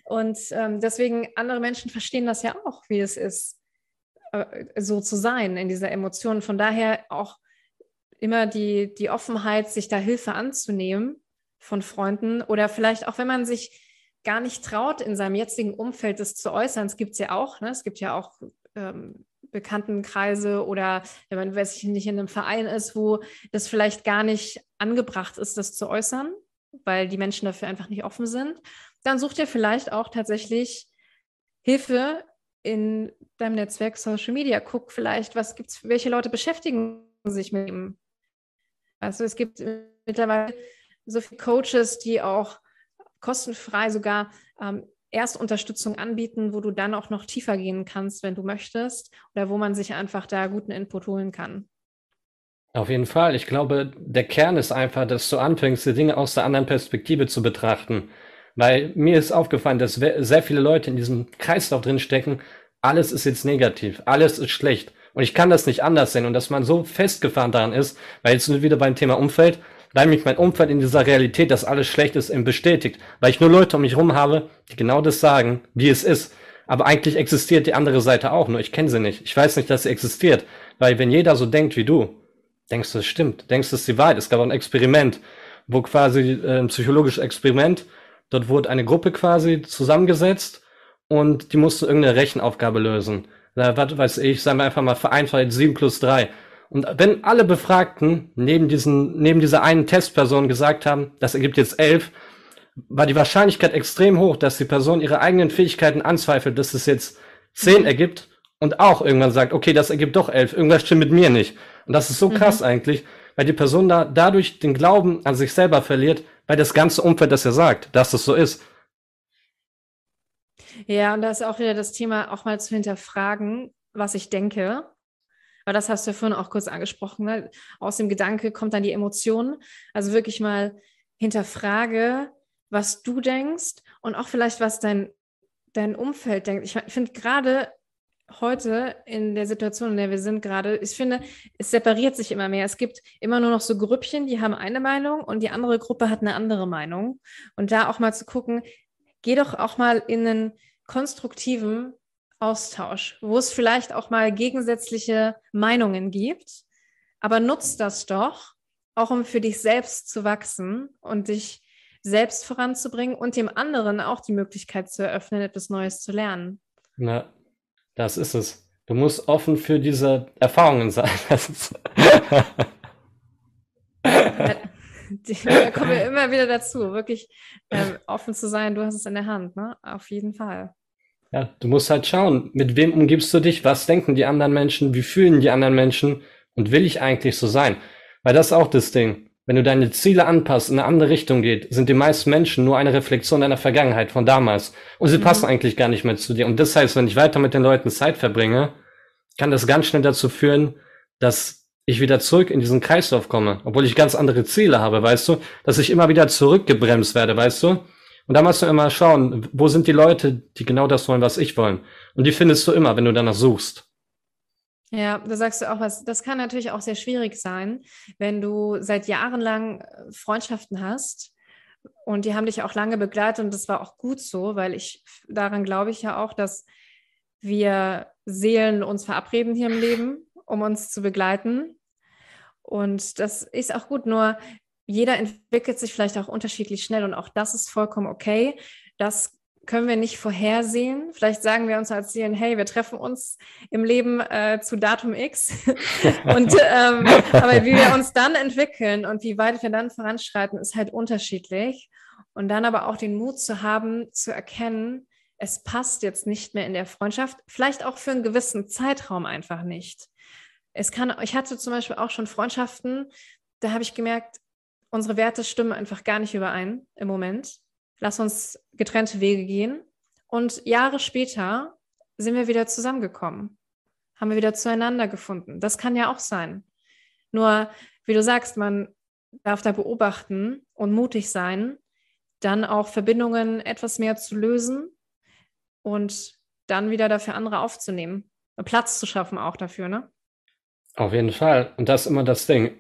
Speaker 1: Und ähm, deswegen, andere Menschen verstehen das ja auch, wie es ist, äh, so zu sein in dieser Emotion. Von daher auch immer die, die Offenheit, sich da Hilfe anzunehmen von Freunden oder vielleicht auch, wenn man sich gar nicht traut, in seinem jetzigen Umfeld das zu äußern. Es gibt es ja auch, ne? es gibt ja auch ähm, Bekanntenkreise oder wenn man weiß ich nicht in einem Verein ist, wo das vielleicht gar nicht angebracht ist, das zu äußern, weil die Menschen dafür einfach nicht offen sind, dann sucht ihr vielleicht auch tatsächlich Hilfe in deinem Netzwerk Social Media. Guck vielleicht, was gibt's, welche Leute beschäftigen sich mit dem. Also es gibt mittlerweile so viele Coaches, die auch kostenfrei sogar ähm, Erstunterstützung anbieten, wo du dann auch noch tiefer gehen kannst, wenn du möchtest, oder wo man sich einfach da guten Input holen kann.
Speaker 2: Auf jeden Fall. Ich glaube, der Kern ist einfach, dass du anfängst, die Dinge aus der anderen Perspektive zu betrachten. Weil mir ist aufgefallen, dass sehr viele Leute in diesem Kreislauf drin stecken. Alles ist jetzt negativ. Alles ist schlecht. Und ich kann das nicht anders sehen. Und dass man so festgefahren daran ist, weil jetzt sind wir wieder beim Thema Umfeld, weil mich mein Umfeld in dieser Realität, dass alles schlecht ist, bestätigt. Weil ich nur Leute um mich herum habe, die genau das sagen, wie es ist. Aber eigentlich existiert die andere Seite auch, nur ich kenne sie nicht. Ich weiß nicht, dass sie existiert. Weil wenn jeder so denkt wie du, denkst du, es stimmt, denkst du, es ist die Wahrheit. Es gab ein Experiment, wo quasi äh, ein psychologisches Experiment, dort wurde eine Gruppe quasi zusammengesetzt und die musste irgendeine Rechenaufgabe lösen. Da, was weiß ich, sagen wir einfach mal vereinfacht 7 plus 3. Und wenn alle Befragten neben diesen, neben dieser einen Testperson gesagt haben, das ergibt jetzt elf, war die Wahrscheinlichkeit extrem hoch, dass die Person ihre eigenen Fähigkeiten anzweifelt, dass es jetzt zehn mhm. ergibt und auch irgendwann sagt, okay, das ergibt doch elf, irgendwas stimmt mit mir nicht. Und das ist so mhm. krass eigentlich, weil die Person da dadurch den Glauben an sich selber verliert, weil das ganze Umfeld das ja sagt, dass das so ist.
Speaker 1: Ja, und da ist auch wieder das Thema, auch mal zu hinterfragen, was ich denke weil das hast du ja vorhin auch kurz angesprochen. Ne? Aus dem Gedanke kommt dann die Emotion. Also wirklich mal hinterfrage, was du denkst und auch vielleicht, was dein, dein Umfeld denkt. Ich finde gerade heute in der Situation, in der wir sind gerade, ich finde, es separiert sich immer mehr. Es gibt immer nur noch so Grüppchen, die haben eine Meinung und die andere Gruppe hat eine andere Meinung. Und da auch mal zu gucken, geh doch auch mal in einen konstruktiven Austausch, wo es vielleicht auch mal gegensätzliche Meinungen gibt, aber nutzt das doch, auch um für dich selbst zu wachsen und dich selbst voranzubringen und dem anderen auch die Möglichkeit zu eröffnen, etwas Neues zu lernen.
Speaker 2: Na, das ist es. Du musst offen für diese Erfahrungen sein.
Speaker 1: da kommen wir immer wieder dazu, wirklich ähm, offen zu sein. Du hast es in der Hand, ne? Auf jeden Fall.
Speaker 2: Ja, du musst halt schauen, mit wem umgibst du dich, was denken die anderen Menschen, wie fühlen die anderen Menschen und will ich eigentlich so sein? Weil das ist auch das Ding. Wenn du deine Ziele anpasst, in eine andere Richtung geht, sind die meisten Menschen nur eine Reflexion deiner Vergangenheit von damals. Und sie mhm. passen eigentlich gar nicht mehr zu dir. Und das heißt, wenn ich weiter mit den Leuten Zeit verbringe, kann das ganz schnell dazu führen, dass ich wieder zurück in diesen Kreislauf komme, obwohl ich ganz andere Ziele habe, weißt du, dass ich immer wieder zurückgebremst werde, weißt du? Und da musst du immer schauen, wo sind die Leute, die genau das wollen, was ich wollen. Und die findest du immer, wenn du danach suchst.
Speaker 1: Ja, da sagst du auch was. Das kann natürlich auch sehr schwierig sein, wenn du seit Jahren lang äh, Freundschaften hast und die haben dich auch lange begleitet und das war auch gut so, weil ich daran glaube ich ja auch, dass wir Seelen uns verabreden hier im Leben, um uns zu begleiten. Und das ist auch gut, nur jeder entwickelt sich vielleicht auch unterschiedlich schnell und auch das ist vollkommen okay. Das können wir nicht vorhersehen. Vielleicht sagen wir uns als Seelen, hey, wir treffen uns im Leben äh, zu Datum X. und ähm, aber wie wir uns dann entwickeln und wie weit wir dann voranschreiten, ist halt unterschiedlich. Und dann aber auch den Mut zu haben, zu erkennen, es passt jetzt nicht mehr in der Freundschaft, vielleicht auch für einen gewissen Zeitraum einfach nicht. Es kann, ich hatte zum Beispiel auch schon Freundschaften, da habe ich gemerkt, unsere Werte stimmen einfach gar nicht überein im Moment. Lass uns getrennte Wege gehen. Und Jahre später sind wir wieder zusammengekommen, haben wir wieder zueinander gefunden. Das kann ja auch sein. Nur, wie du sagst, man darf da beobachten und mutig sein, dann auch Verbindungen etwas mehr zu lösen und dann wieder dafür andere aufzunehmen. Platz zu schaffen auch dafür, ne?
Speaker 2: Auf jeden Fall. Und das ist immer das Ding.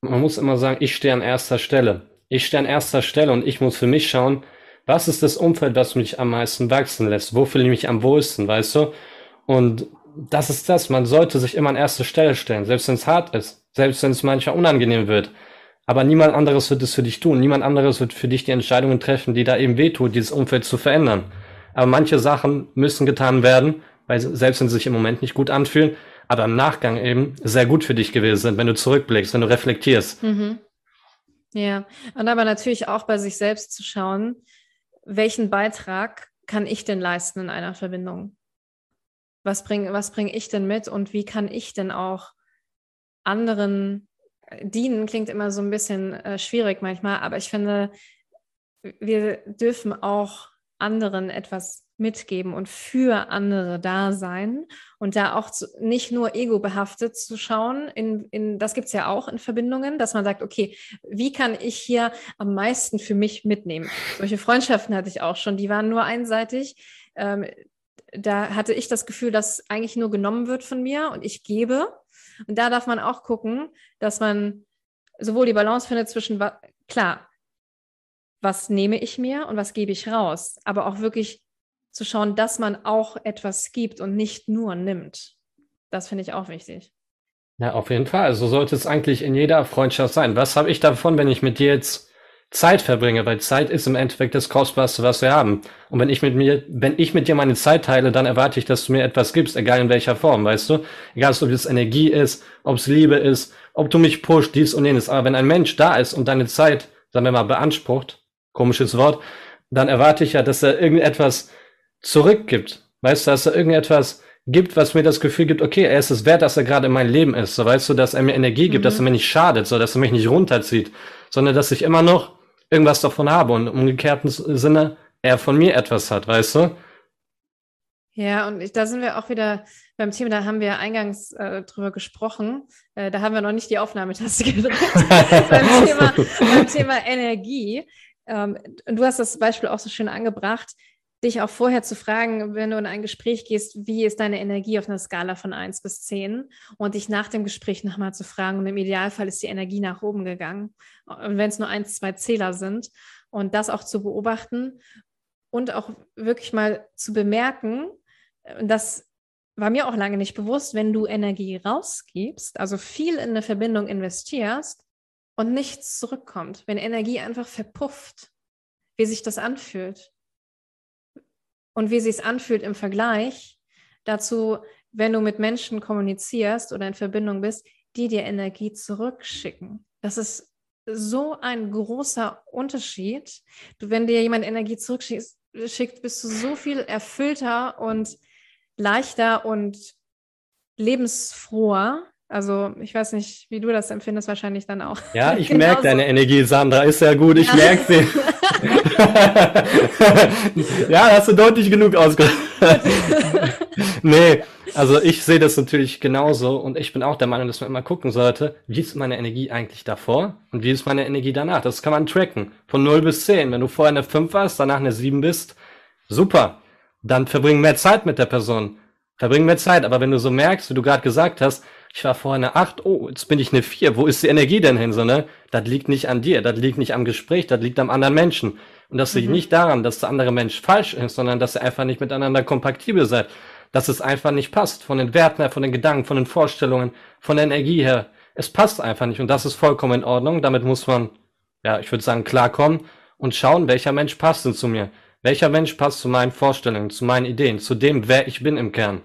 Speaker 2: Man muss immer sagen, ich stehe an erster Stelle. Ich stehe an erster Stelle und ich muss für mich schauen, was ist das Umfeld, das mich am meisten wachsen lässt? Wo fühle ich mich am wohlsten, weißt du? Und das ist das. Man sollte sich immer an erste Stelle stellen, selbst wenn es hart ist, selbst wenn es manchmal unangenehm wird. Aber niemand anderes wird es für dich tun. Niemand anderes wird für dich die Entscheidungen treffen, die da eben wehtut, dieses Umfeld zu verändern. Aber manche Sachen müssen getan werden, weil selbst wenn sie sich im Moment nicht gut anfühlen, aber im Nachgang eben sehr gut für dich gewesen sind, wenn du zurückblickst, wenn du reflektierst. Mhm.
Speaker 1: Ja, und aber natürlich auch bei sich selbst zu schauen, welchen Beitrag kann ich denn leisten in einer Verbindung? Was bringe was bring ich denn mit und wie kann ich denn auch anderen dienen? Klingt immer so ein bisschen äh, schwierig manchmal, aber ich finde, wir dürfen auch anderen etwas mitgeben und für andere da sein und da auch zu, nicht nur ego-behaftet zu schauen, in, in, das gibt es ja auch in Verbindungen, dass man sagt, okay, wie kann ich hier am meisten für mich mitnehmen? Solche Freundschaften hatte ich auch schon, die waren nur einseitig. Ähm, da hatte ich das Gefühl, dass eigentlich nur genommen wird von mir und ich gebe. Und da darf man auch gucken, dass man sowohl die Balance findet zwischen, klar, was nehme ich mir und was gebe ich raus, aber auch wirklich zu schauen, dass man auch etwas gibt und nicht nur nimmt. Das finde ich auch wichtig.
Speaker 2: Ja, auf jeden Fall. So sollte es eigentlich in jeder Freundschaft sein. Was habe ich davon, wenn ich mit dir jetzt Zeit verbringe? Weil Zeit ist im Endeffekt das Kostbarste, was wir haben. Und wenn ich mit mir, wenn ich mit dir meine Zeit teile, dann erwarte ich, dass du mir etwas gibst, egal in welcher Form, weißt du? Egal, ob es Energie ist, ob es Liebe ist, ob du mich pusht, dies und jenes. Aber wenn ein Mensch da ist und deine Zeit, sagen wir mal, beansprucht, komisches Wort, dann erwarte ich ja, dass er irgendetwas zurückgibt. Weißt du, dass er irgendetwas gibt, was mir das Gefühl gibt, okay, er ist es wert, dass er gerade in meinem Leben ist. So weißt du, dass er mir Energie gibt, mhm. dass er mir nicht schadet, so dass er mich nicht runterzieht, sondern dass ich immer noch irgendwas davon habe und im umgekehrten Sinne er von mir etwas hat, weißt du?
Speaker 1: Ja, und ich, da sind wir auch wieder beim Thema, da haben wir eingangs äh, drüber gesprochen. Äh, da haben wir noch nicht die Aufnahmetaste gedrückt. beim, Thema, beim Thema Energie. Ähm, und du hast das Beispiel auch so schön angebracht dich auch vorher zu fragen, wenn du in ein Gespräch gehst, wie ist deine Energie auf einer Skala von 1 bis 10 und dich nach dem Gespräch nochmal zu fragen. Und im Idealfall ist die Energie nach oben gegangen. Und wenn es nur ein, zwei Zähler sind und das auch zu beobachten und auch wirklich mal zu bemerken, das war mir auch lange nicht bewusst, wenn du Energie rausgibst, also viel in eine Verbindung investierst und nichts zurückkommt, wenn Energie einfach verpufft, wie sich das anfühlt und wie sich anfühlt im Vergleich dazu, wenn du mit Menschen kommunizierst oder in Verbindung bist, die dir Energie zurückschicken. Das ist so ein großer Unterschied. Du, wenn dir jemand Energie zurückschickt, schickt, bist du so viel erfüllter und leichter und lebensfroher. Also ich weiß nicht, wie du das empfindest, wahrscheinlich dann auch.
Speaker 2: Ja, ich merke deine Energie, Sandra, ist ja gut, ich ja. merke sie. ja, hast du deutlich genug ausgedrückt. nee, also ich sehe das natürlich genauso und ich bin auch der Meinung, dass man immer gucken sollte, wie ist meine Energie eigentlich davor und wie ist meine Energie danach. Das kann man tracken. Von 0 bis 10. Wenn du vorher eine 5 warst, danach eine 7 bist, super. Dann verbring mehr Zeit mit der Person. Verbring mehr Zeit. Aber wenn du so merkst, wie du gerade gesagt hast, ich war vorher eine 8, oh, jetzt bin ich eine 4, wo ist die Energie denn hin, so, ne? Das liegt nicht an dir, das liegt nicht am Gespräch, das liegt am anderen Menschen. Und das liegt mhm. nicht daran, dass der andere Mensch falsch ist, sondern dass ihr einfach nicht miteinander kompatibel seid. Dass es einfach nicht passt. Von den Werten her, von den Gedanken, von den Vorstellungen, von der Energie her. Es passt einfach nicht. Und das ist vollkommen in Ordnung. Damit muss man, ja, ich würde sagen, klarkommen und schauen, welcher Mensch passt denn zu mir. Welcher Mensch passt zu meinen Vorstellungen, zu meinen Ideen, zu dem, wer ich bin im Kern.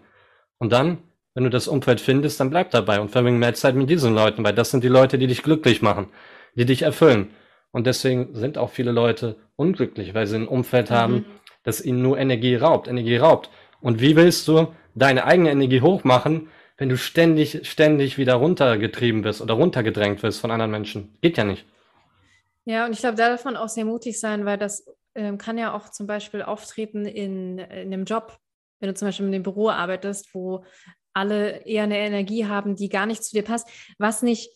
Speaker 2: Und dann wenn du das Umfeld findest, dann bleib dabei und verbring mehr Zeit mit diesen Leuten, weil das sind die Leute, die dich glücklich machen, die dich erfüllen. Und deswegen sind auch viele Leute unglücklich, weil sie ein Umfeld mhm. haben, das ihnen nur Energie raubt, Energie raubt. Und wie willst du deine eigene Energie hochmachen, wenn du ständig, ständig wieder runtergetrieben wirst oder runtergedrängt wirst von anderen Menschen? Geht ja nicht.
Speaker 1: Ja, und ich glaube, da darf man auch sehr mutig sein, weil das ähm, kann ja auch zum Beispiel auftreten in, in einem Job. Wenn du zum Beispiel in dem Büro arbeitest, wo alle eher eine Energie haben, die gar nicht zu dir passt, was nicht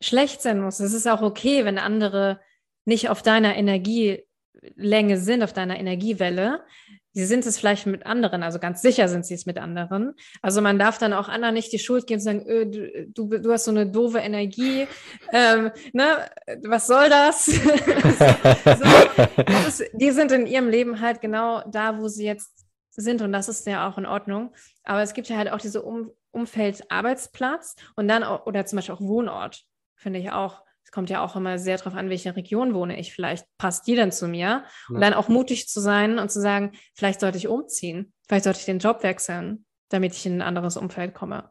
Speaker 1: schlecht sein muss. Es ist auch okay, wenn andere nicht auf deiner Energielänge sind, auf deiner Energiewelle. Sie sind es vielleicht mit anderen, also ganz sicher sind sie es mit anderen. Also man darf dann auch anderen nicht die Schuld geben und sagen, öh, du, du, hast so eine doofe Energie, ähm, ne, was soll das? so, das ist, die sind in ihrem Leben halt genau da, wo sie jetzt sind und das ist ja auch in Ordnung. Aber es gibt ja halt auch diese um Umfeld Arbeitsplatz und dann auch, oder zum Beispiel auch Wohnort, finde ich auch. Es kommt ja auch immer sehr darauf an, welche Region wohne ich. Vielleicht passt die dann zu mir. Und dann auch mutig zu sein und zu sagen, vielleicht sollte ich umziehen, vielleicht sollte ich den Job wechseln, damit ich in ein anderes Umfeld komme.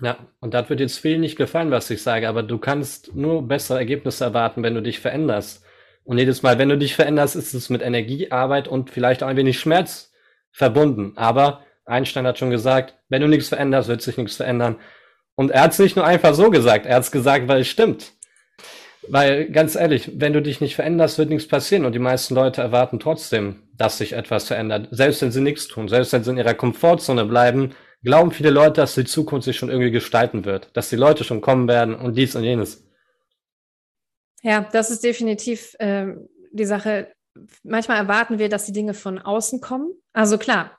Speaker 2: Ja, und das wird jetzt viel nicht gefallen, was ich sage, aber du kannst nur bessere Ergebnisse erwarten, wenn du dich veränderst. Und jedes Mal, wenn du dich veränderst, ist es mit Energie, Arbeit und vielleicht auch ein wenig Schmerz verbunden. Aber Einstein hat schon gesagt, wenn du nichts veränderst, wird sich nichts verändern. Und er hat es nicht nur einfach so gesagt, er hat es gesagt, weil es stimmt. Weil, ganz ehrlich, wenn du dich nicht veränderst, wird nichts passieren. Und die meisten Leute erwarten trotzdem, dass sich etwas verändert. Selbst wenn sie nichts tun, selbst wenn sie in ihrer Komfortzone bleiben, glauben viele Leute, dass die Zukunft sich schon irgendwie gestalten wird. Dass die Leute schon kommen werden und dies und jenes.
Speaker 1: Ja, das ist definitiv äh, die Sache manchmal erwarten wir, dass die Dinge von außen kommen. Also klar,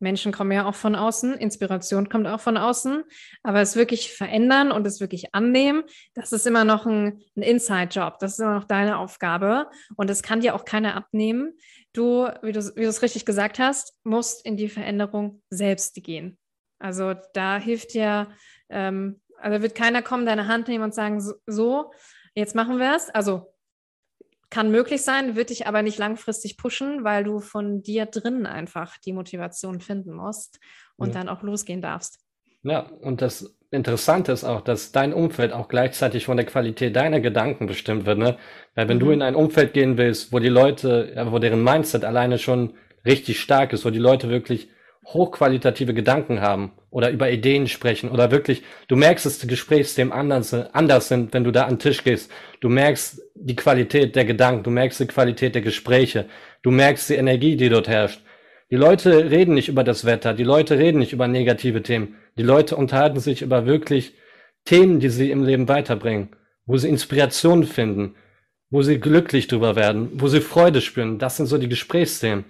Speaker 1: Menschen kommen ja auch von außen, Inspiration kommt auch von außen, aber es wirklich verändern und es wirklich annehmen, das ist immer noch ein, ein Inside-Job, das ist immer noch deine Aufgabe und das kann dir auch keiner abnehmen. Du, wie du, es richtig gesagt hast, musst in die Veränderung selbst gehen. Also da hilft dir, ähm, also wird keiner kommen, deine Hand nehmen und sagen, so, so jetzt machen wir es. Also kann möglich sein, wird dich aber nicht langfristig pushen, weil du von dir drin einfach die Motivation finden musst und ja. dann auch losgehen darfst.
Speaker 2: Ja, und das Interessante ist auch, dass dein Umfeld auch gleichzeitig von der Qualität deiner Gedanken bestimmt wird. Ne? Weil wenn mhm. du in ein Umfeld gehen willst, wo die Leute, wo deren Mindset alleine schon richtig stark ist, wo die Leute wirklich hochqualitative Gedanken haben oder über Ideen sprechen oder wirklich, du merkst, dass die Gesprächsthemen anders, anders sind, wenn du da an den Tisch gehst. Du merkst die Qualität der Gedanken, du merkst die Qualität der Gespräche, du merkst die Energie, die dort herrscht. Die Leute reden nicht über das Wetter, die Leute reden nicht über negative Themen. Die Leute unterhalten sich über wirklich Themen, die sie im Leben weiterbringen, wo sie Inspiration finden, wo sie glücklich drüber werden, wo sie Freude spüren. Das sind so die Gesprächsthemen.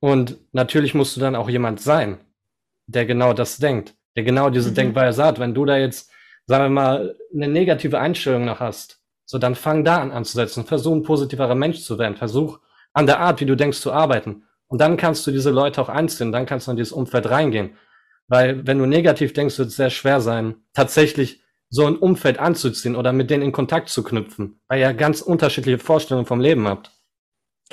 Speaker 2: Und natürlich musst du dann auch jemand sein, der genau das denkt, der genau diese mhm. Denkweise hat. Wenn du da jetzt, sagen wir mal, eine negative Einstellung noch hast, so dann fang da an anzusetzen. Versuch ein positiverer Mensch zu werden. Versuch an der Art, wie du denkst, zu arbeiten. Und dann kannst du diese Leute auch einziehen. Dann kannst du in dieses Umfeld reingehen. Weil wenn du negativ denkst, wird es sehr schwer sein, tatsächlich so ein Umfeld anzuziehen oder mit denen in Kontakt zu knüpfen, weil ihr ganz unterschiedliche Vorstellungen vom Leben habt.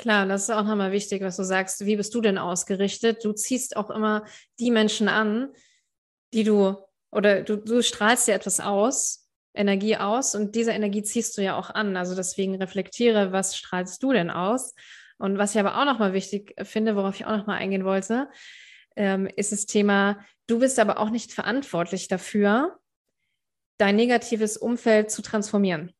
Speaker 1: Klar, das ist auch nochmal wichtig, was du sagst. Wie bist du denn ausgerichtet? Du ziehst auch immer die Menschen an, die du, oder du, du strahlst dir etwas aus, Energie aus und diese Energie ziehst du ja auch an. Also deswegen reflektiere, was strahlst du denn aus? Und was ich aber auch nochmal wichtig finde, worauf ich auch nochmal eingehen wollte, ähm, ist das Thema, du bist aber auch nicht verantwortlich dafür, dein negatives Umfeld zu transformieren.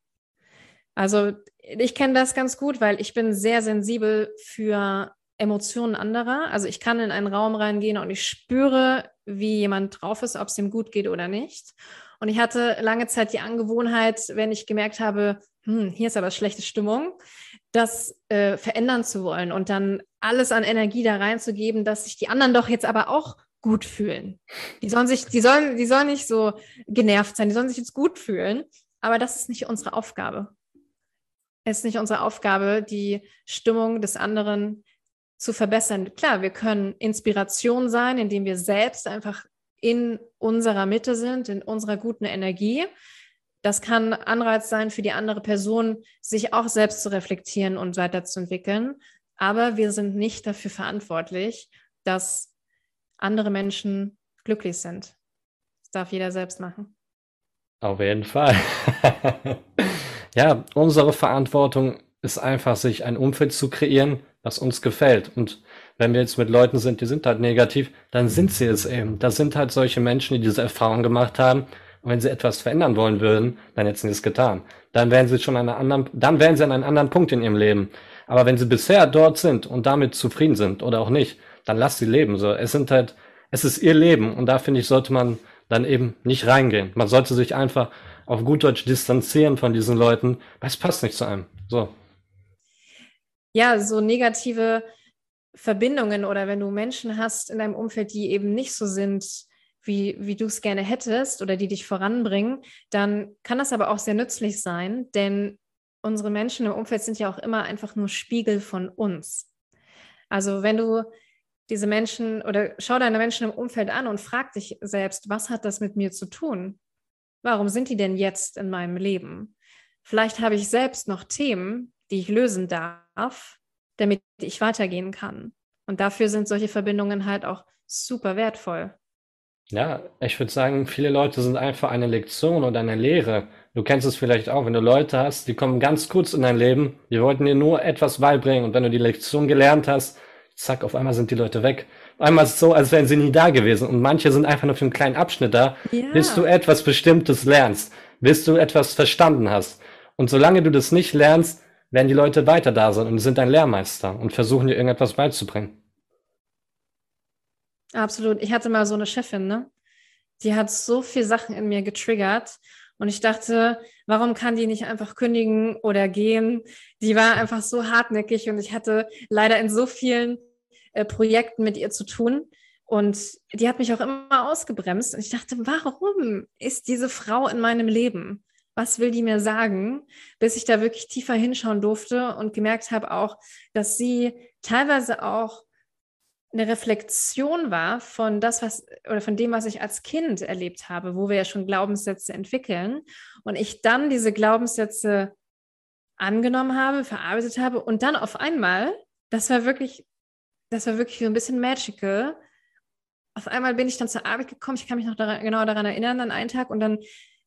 Speaker 1: Also ich kenne das ganz gut, weil ich bin sehr sensibel für Emotionen anderer. Also ich kann in einen Raum reingehen und ich spüre, wie jemand drauf ist, ob es ihm gut geht oder nicht. Und ich hatte lange Zeit die Angewohnheit, wenn ich gemerkt habe, hm, hier ist aber schlechte Stimmung, das äh, verändern zu wollen und dann alles an Energie da reinzugeben, dass sich die anderen doch jetzt aber auch gut fühlen. Die sollen sich, die sollen, die sollen nicht so genervt sein, die sollen sich jetzt gut fühlen. Aber das ist nicht unsere Aufgabe. Es ist nicht unsere Aufgabe, die Stimmung des anderen zu verbessern. Klar, wir können Inspiration sein, indem wir selbst einfach in unserer Mitte sind, in unserer guten Energie. Das kann Anreiz sein für die andere Person, sich auch selbst zu reflektieren und weiterzuentwickeln. Aber wir sind nicht dafür verantwortlich, dass andere Menschen glücklich sind. Das darf jeder selbst machen.
Speaker 2: Auf jeden Fall. ja, unsere Verantwortung ist einfach, sich ein Umfeld zu kreieren, was uns gefällt. Und wenn wir jetzt mit Leuten sind, die sind halt negativ, dann sind sie es eben. Das sind halt solche Menschen, die diese Erfahrung gemacht haben. Und wenn sie etwas verändern wollen würden, dann hätten sie es getan. Dann wären sie schon an einer anderen, dann wären sie an einem anderen Punkt in ihrem Leben. Aber wenn sie bisher dort sind und damit zufrieden sind oder auch nicht, dann lass sie leben. So, es sind halt, es ist ihr Leben und da finde ich, sollte man dann eben nicht reingehen. Man sollte sich einfach auf gut Deutsch distanzieren von diesen Leuten, weil es passt nicht zu einem. So.
Speaker 1: Ja, so negative Verbindungen oder wenn du Menschen hast in deinem Umfeld, die eben nicht so sind, wie, wie du es gerne hättest oder die dich voranbringen, dann kann das aber auch sehr nützlich sein, denn unsere Menschen im Umfeld sind ja auch immer einfach nur Spiegel von uns. Also wenn du diese Menschen oder schau deine Menschen im Umfeld an und frag dich selbst, was hat das mit mir zu tun? Warum sind die denn jetzt in meinem Leben? Vielleicht habe ich selbst noch Themen, die ich lösen darf, damit ich weitergehen kann. Und dafür sind solche Verbindungen halt auch super wertvoll.
Speaker 2: Ja, ich würde sagen, viele Leute sind einfach eine Lektion oder eine Lehre. Du kennst es vielleicht auch, wenn du Leute hast, die kommen ganz kurz in dein Leben, die wollten dir nur etwas beibringen und wenn du die Lektion gelernt hast, zack, auf einmal sind die Leute weg. Einmal so, als wären sie nie da gewesen. Und manche sind einfach nur für einen kleinen Abschnitt da, ja. bis du etwas Bestimmtes lernst, bis du etwas verstanden hast. Und solange du das nicht lernst, werden die Leute weiter da sein und sind dein Lehrmeister und versuchen dir irgendetwas beizubringen.
Speaker 1: Absolut. Ich hatte mal so eine Chefin, ne? Die hat so viel Sachen in mir getriggert. Und ich dachte, warum kann die nicht einfach kündigen oder gehen? Die war einfach so hartnäckig und ich hatte leider in so vielen äh, Projekten mit ihr zu tun. Und die hat mich auch immer ausgebremst. Und ich dachte, warum ist diese Frau in meinem Leben? Was will die mir sagen? Bis ich da wirklich tiefer hinschauen durfte und gemerkt habe auch, dass sie teilweise auch eine Reflexion war von das, was oder von dem, was ich als Kind erlebt habe, wo wir ja schon Glaubenssätze entwickeln und ich dann diese Glaubenssätze angenommen habe, verarbeitet habe und dann auf einmal, das war wirklich, das war wirklich so ein bisschen magical. Auf einmal bin ich dann zur Arbeit gekommen, ich kann mich noch daran, genau daran erinnern, an einen Tag und dann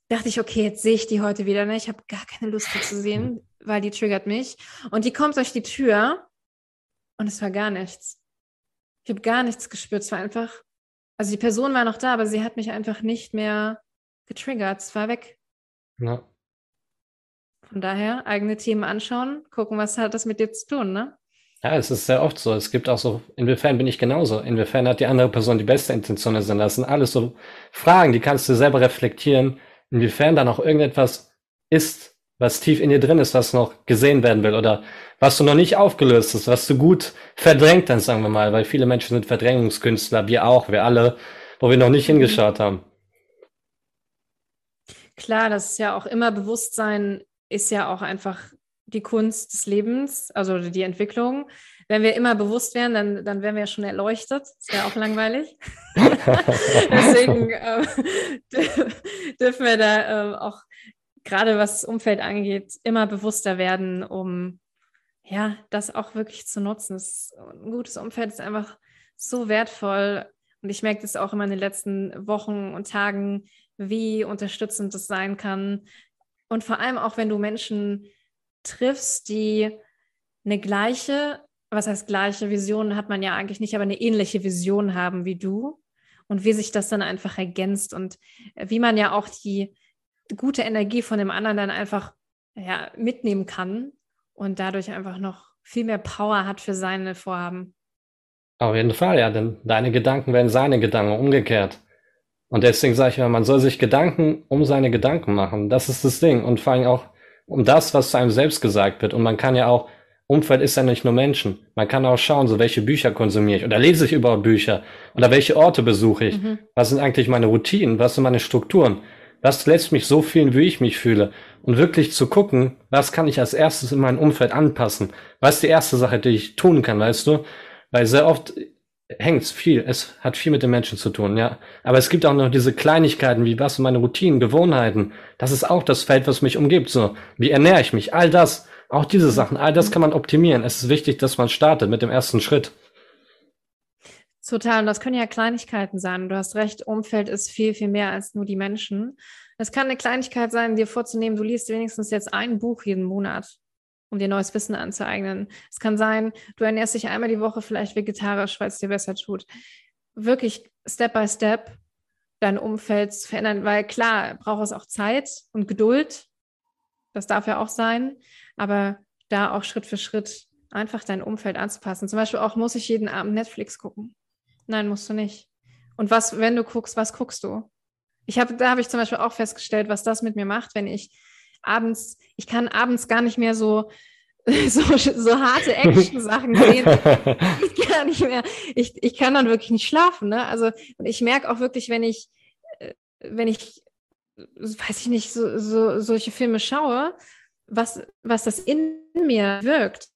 Speaker 1: dachte ich, okay, jetzt sehe ich die heute wieder, ne? ich habe gar keine Lust, die zu sehen, weil die triggert mich und die kommt durch die Tür und es war gar nichts ich habe gar nichts gespürt. Es war einfach, also die Person war noch da, aber sie hat mich einfach nicht mehr getriggert. Es war weg. Ja. Von daher eigene Themen anschauen, gucken, was hat das mit dir zu tun, ne?
Speaker 2: Ja, es ist sehr oft so. Es gibt auch so, inwiefern bin ich genauso? Inwiefern hat die andere Person die beste Intention sein lassen? Alles so Fragen, die kannst du selber reflektieren. Inwiefern da noch irgendetwas ist, was tief in dir drin ist, was noch gesehen werden will oder was du noch nicht aufgelöst hast, was du gut verdrängt hast, sagen wir mal, weil viele Menschen sind Verdrängungskünstler, wir auch, wir alle, wo wir noch nicht hingeschaut haben.
Speaker 1: Klar, das ist ja auch immer Bewusstsein, ist ja auch einfach die Kunst des Lebens, also die Entwicklung. Wenn wir immer bewusst wären, dann, dann wären wir ja schon erleuchtet. Das wäre auch langweilig. Deswegen äh, dürfen wir da äh, auch gerade was das Umfeld angeht, immer bewusster werden, um ja, das auch wirklich zu nutzen. Das, ein gutes Umfeld ist einfach so wertvoll. Und ich merke das auch immer in den letzten Wochen und Tagen, wie unterstützend das sein kann. Und vor allem auch, wenn du Menschen triffst, die eine gleiche, was heißt gleiche Visionen hat man ja eigentlich nicht, aber eine ähnliche Vision haben wie du und wie sich das dann einfach ergänzt und wie man ja auch die gute Energie von dem anderen dann einfach ja, mitnehmen kann und dadurch einfach noch viel mehr Power hat für seine Vorhaben.
Speaker 2: Auf jeden Fall, ja, denn deine Gedanken werden seine Gedanken umgekehrt. Und deswegen sage ich immer, man soll sich Gedanken um seine Gedanken machen. Das ist das Ding. Und vor allem auch um das, was zu einem selbst gesagt wird. Und man kann ja auch, Umfeld ist ja nicht nur Menschen. Man kann auch schauen, so welche Bücher konsumiere ich oder lese ich überhaupt Bücher oder welche Orte besuche ich. Mhm. Was sind eigentlich meine Routinen? Was sind meine Strukturen? Was lässt mich so fühlen, wie ich mich fühle? Und wirklich zu gucken, was kann ich als erstes in meinem Umfeld anpassen? Was ist die erste Sache, die ich tun kann, weißt du? Weil sehr oft hängt's viel. Es hat viel mit den Menschen zu tun, ja. Aber es gibt auch noch diese Kleinigkeiten, wie was sind meine Routinen, Gewohnheiten. Das ist auch das Feld, was mich umgibt, so. Wie ernähre ich mich? All das, auch diese Sachen, all das kann man optimieren. Es ist wichtig, dass man startet mit dem ersten Schritt.
Speaker 1: Total. Und das können ja Kleinigkeiten sein. Du hast recht, Umfeld ist viel, viel mehr als nur die Menschen. Es kann eine Kleinigkeit sein, dir vorzunehmen, du liest wenigstens jetzt ein Buch jeden Monat, um dir neues Wissen anzueignen. Es kann sein, du ernährst dich einmal die Woche vielleicht vegetarisch, weil es dir besser tut. Wirklich Step by Step dein Umfeld zu verändern, weil klar, braucht es auch Zeit und Geduld. Das darf ja auch sein. Aber da auch Schritt für Schritt einfach dein Umfeld anzupassen. Zum Beispiel auch, muss ich jeden Abend Netflix gucken? Nein, musst du nicht. Und was, wenn du guckst, was guckst du? Ich habe, da habe ich zum Beispiel auch festgestellt, was das mit mir macht, wenn ich abends, ich kann abends gar nicht mehr so, so, so harte Action-Sachen sehen. Ich kann nicht mehr, ich, ich kann dann wirklich nicht schlafen. Ne? Also, ich merke auch wirklich, wenn ich, äh, wenn ich, weiß ich nicht, so, so, solche Filme schaue, was, was das in mir wirkt,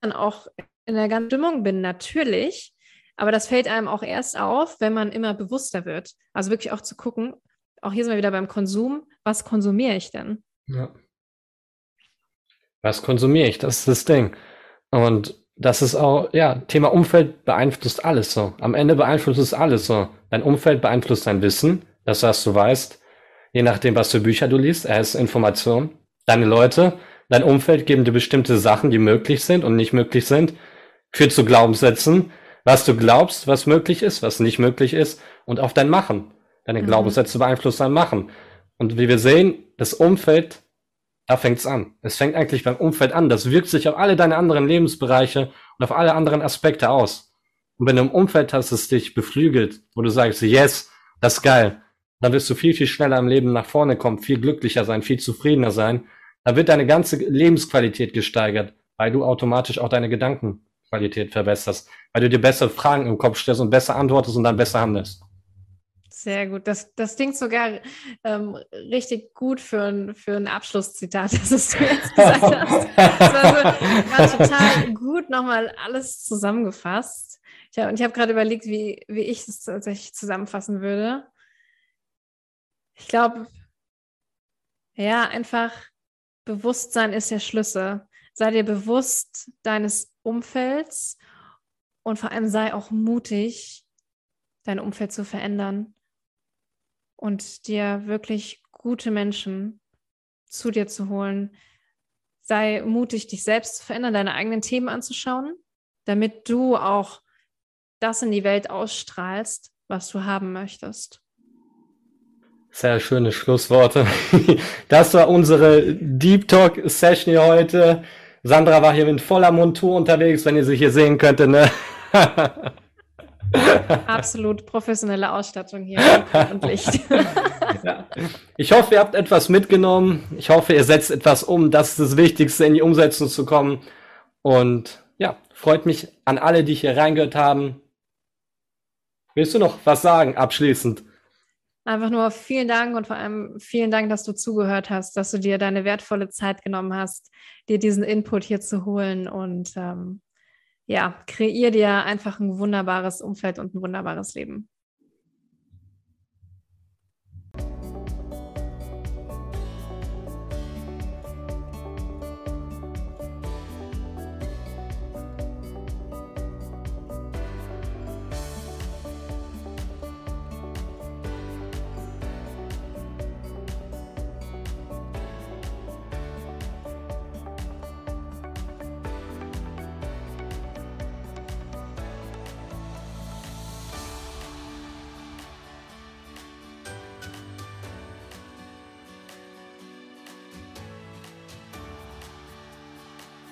Speaker 1: dann auch in der ganzen Stimmung bin, natürlich. Aber das fällt einem auch erst auf, wenn man immer bewusster wird. Also wirklich auch zu gucken, auch hier sind wir wieder beim Konsum, was konsumiere ich denn? Ja.
Speaker 2: Was konsumiere ich? Das ist das Ding. Und das ist auch, ja, Thema Umfeld beeinflusst alles so. Am Ende beeinflusst es alles so. Dein Umfeld beeinflusst dein Wissen, das was du weißt, je nachdem, was für Bücher du liest, er ist Information. Deine Leute, dein Umfeld geben dir bestimmte Sachen, die möglich sind und nicht möglich sind, führt zu Glaubenssätzen, was du glaubst, was möglich ist, was nicht möglich ist und auf dein Machen. Deine mhm. Glaubenssätze beeinflussen dein Machen. Und wie wir sehen, das Umfeld, da fängt's an. Es fängt eigentlich beim Umfeld an. Das wirkt sich auf alle deine anderen Lebensbereiche und auf alle anderen Aspekte aus. Und wenn du im Umfeld hast, es dich beflügelt, wo du sagst, yes, das ist geil, dann wirst du viel, viel schneller im Leben nach vorne kommen, viel glücklicher sein, viel zufriedener sein. Da wird deine ganze Lebensqualität gesteigert, weil du automatisch auch deine Gedanken Qualität verbesserst, weil du dir bessere Fragen im Kopf stellst und besser antwortest und dann besser handelst.
Speaker 1: Sehr gut. Das, das klingt sogar ähm, richtig gut für ein, für ein Abschlusszitat, das du jetzt gesagt hast. Das war, so, war total gut nochmal alles zusammengefasst. Ich und ich habe gerade überlegt, wie, wie ich es tatsächlich zusammenfassen würde. Ich glaube, ja, einfach Bewusstsein ist der Schlüssel. Sei dir bewusst deines Umfelds und vor allem sei auch mutig, dein Umfeld zu verändern und dir wirklich gute Menschen zu dir zu holen. Sei mutig, dich selbst zu verändern, deine eigenen Themen anzuschauen, damit du auch das in die Welt ausstrahlst, was du haben möchtest.
Speaker 2: Sehr schöne Schlussworte. Das war unsere Deep Talk Session hier heute. Sandra war hier in voller Montur unterwegs, wenn ihr sie hier sehen könntet. Ne?
Speaker 1: Absolut professionelle Ausstattung hier und Licht.
Speaker 2: Ja. Ich hoffe, ihr habt etwas mitgenommen. Ich hoffe, ihr setzt etwas um. Das ist das Wichtigste, in die Umsetzung zu kommen. Und ja, freut mich an alle, die hier reingehört haben. Willst du noch was sagen abschließend?
Speaker 1: Einfach nur vielen Dank und vor allem vielen Dank, dass du zugehört hast, dass du dir deine wertvolle Zeit genommen hast, dir diesen Input hier zu holen und ähm, ja, kreier dir einfach ein wunderbares Umfeld und ein wunderbares Leben.